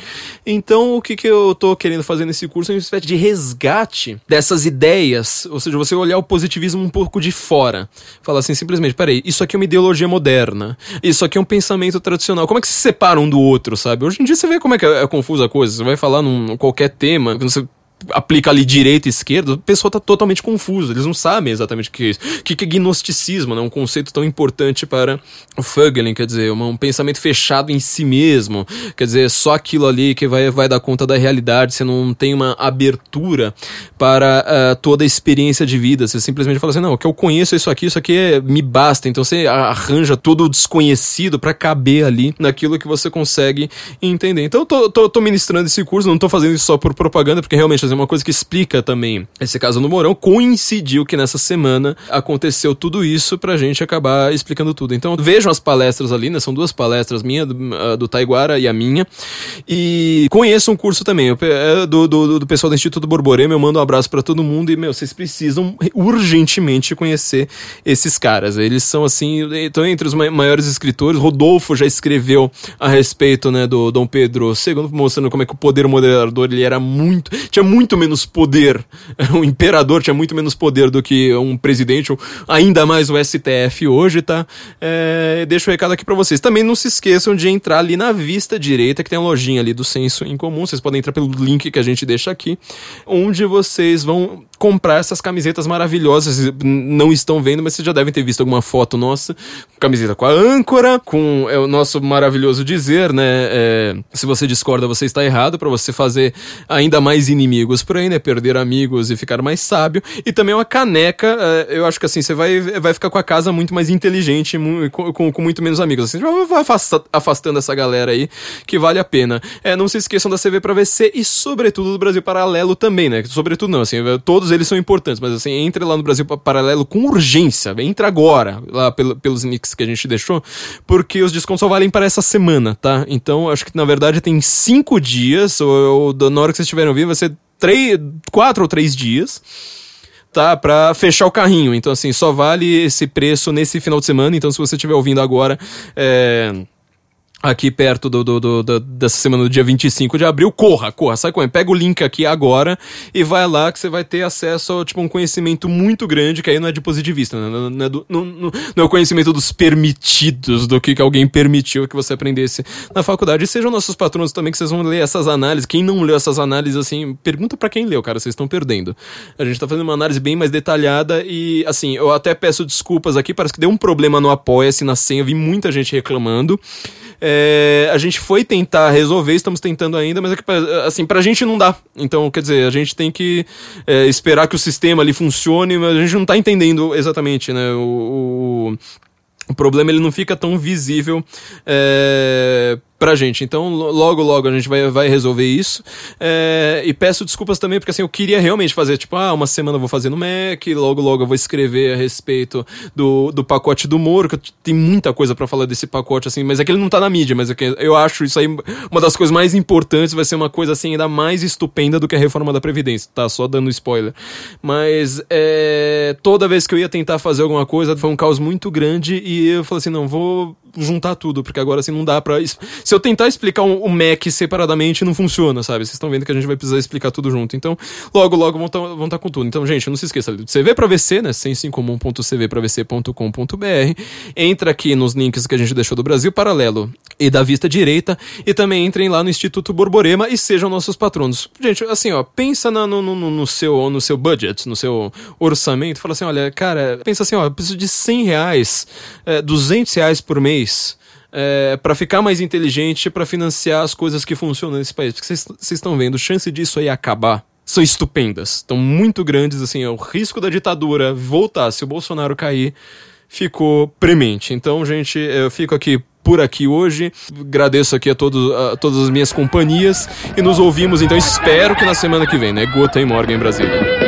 Então, o que, que eu tô querendo fazer nesse curso é uma espécie de resgate dessas ideias, ou seja, você olhar o positivismo um pouco de fora. Falar assim, simplesmente, peraí, isso aqui é uma ideologia moderna, isso aqui é um pensamento tradicional. Como é que se separa um do outro, sabe? Hoje em dia você vê como é que é, é confusa a coisa. Você vai falar num qualquer tema, você aplica ali direita e esquerda, a pessoa tá totalmente confusa. Eles não sabem exatamente o que é isso. O que é gnosticismo, né? Um conceito tão importante para o Fögelin, quer dizer, um pensamento fechado em si mesmo. Quer dizer, só aquilo ali que vai, vai dar conta da realidade. Você não tem uma abertura para uh, toda a experiência de vida. Você simplesmente fala assim: não, o que eu conheço é isso aqui, isso aqui é, me basta. Então você arranja todo o desconhecido para caber ali naquilo que você consegue entender. Então eu tô, tô, tô ministrando esse curso, não tô fazendo isso só por propaganda, porque realmente é uma coisa que explica também esse caso no Morão. Coincidiu que nessa semana aconteceu tudo isso pra gente acabar explicando tudo. Então vejam as palestras ali, né? São duas palestras minha, do, do Taiguara e a minha. E conheçam o curso também. É do, do, do pessoal do Instituto Borborema, eu mando um abraço para todo mundo e, meu, vocês precisam urgentemente conhecer esses caras. Eles são, assim, estão entre os maiores escritores. Rodolfo já escreveu a respeito, né, do Dom Pedro II, mostrando como é que o poder moderador ele era muito. tinha muito menos poder. O imperador tinha muito menos poder do que um presidente, ou ainda mais o STF hoje, tá? É, deixo o um recado aqui para vocês. Também não se esqueçam de entrar ali na vista direita, que tem a lojinha ali do Senso em Comum. Vocês podem entrar pelo link que a gente deixa aqui, onde vocês vão comprar essas camisetas maravilhosas. Não estão vendo, mas vocês já devem ter visto alguma foto nossa. Camiseta com a âncora, com é, o nosso maravilhoso dizer, né? É, se você discorda, você está errado, para você fazer ainda mais inimigos por aí, né? Perder amigos e ficar mais sábio. E também uma caneca. É, eu acho que assim, você vai, vai ficar com a casa muito mais inteligente, com, com, com muito menos amigos. Assim, vai afastando essa galera aí, que vale a pena. É, não se esqueçam da CV para VC e, sobretudo, do Brasil Paralelo também, né? Sobretudo não, assim, todos eles são importantes, mas assim, entre lá no Brasil Paralelo com urgência. Entra agora, lá pelo, pelos links que a gente deixou, porque os descontos só valem para essa semana, tá? Então, acho que na verdade tem cinco dias, ou, ou na hora que vocês estiverem ouvindo, vai ser três, quatro ou três dias tá? Pra fechar o carrinho. Então, assim, só vale esse preço nesse final de semana. Então, se você estiver ouvindo agora, é aqui perto do, do, do, do, dessa semana do dia 25 de abril, corra, corra, sai correndo, pega o link aqui agora e vai lá que você vai ter acesso a tipo, um conhecimento muito grande, que aí não é de positivista, né? não, não, é do, não, não, não, é o conhecimento dos permitidos, do que, que alguém permitiu que você aprendesse na faculdade. E sejam nossos patronos também, que vocês vão ler essas análises. Quem não leu essas análises, assim, pergunta para quem leu, cara, vocês estão perdendo. A gente tá fazendo uma análise bem mais detalhada e, assim, eu até peço desculpas aqui, parece que deu um problema no Apoia-se, na senha, vi muita gente reclamando. É, a gente foi tentar resolver, estamos tentando ainda, mas é que, assim, pra gente não dá. Então, quer dizer, a gente tem que é, esperar que o sistema ali funcione, mas a gente não tá entendendo exatamente, né? O, o, o problema ele não fica tão visível é, pra gente. Então, logo, logo a gente vai, vai resolver isso. É, e peço desculpas também, porque assim, eu queria realmente fazer, tipo, ah, uma semana eu vou fazer no Mac, logo, logo eu vou escrever a respeito do, do pacote do Moro, que tem muita coisa para falar desse pacote, assim, mas é que ele não tá na mídia, mas é que eu acho isso aí uma das coisas mais importantes, vai ser uma coisa assim, ainda mais estupenda do que a reforma da Previdência, tá? Só dando spoiler. Mas é, toda vez que eu ia tentar fazer alguma coisa, foi um caos muito grande e eu falei assim, não, vou juntar tudo, porque agora assim não dá pra. Se eu tentar explicar um Mac separadamente, não funciona, sabe? Vocês estão vendo que a gente vai precisar explicar tudo junto. Então, logo, logo vão estar tá, tá com tudo. Então, gente, não se esqueça, CV pra VC, né? sensoincomum.cvpravc.com.br. Entra aqui nos links que a gente deixou do Brasil Paralelo e da Vista Direita. E também entrem lá no Instituto Borborema e sejam nossos patronos. Gente, assim, ó, pensa no, no, no, no seu, no seu budget, no seu orçamento. Fala assim, olha, cara, pensa assim, ó, eu preciso de 100 reais, é, 200 reais por mês é, para ficar mais inteligente, para financiar as coisas que funcionam nesse país. Porque vocês estão vendo, chance disso aí acabar são estupendas, estão muito grandes, assim, é o risco da ditadura voltar, se o Bolsonaro cair, ficou premente. Então, gente, eu fico aqui por aqui hoje. Agradeço aqui a, todos, a todas as minhas companhias e nos ouvimos, então espero que na semana que vem, né? Gota e Morgan em Brasília.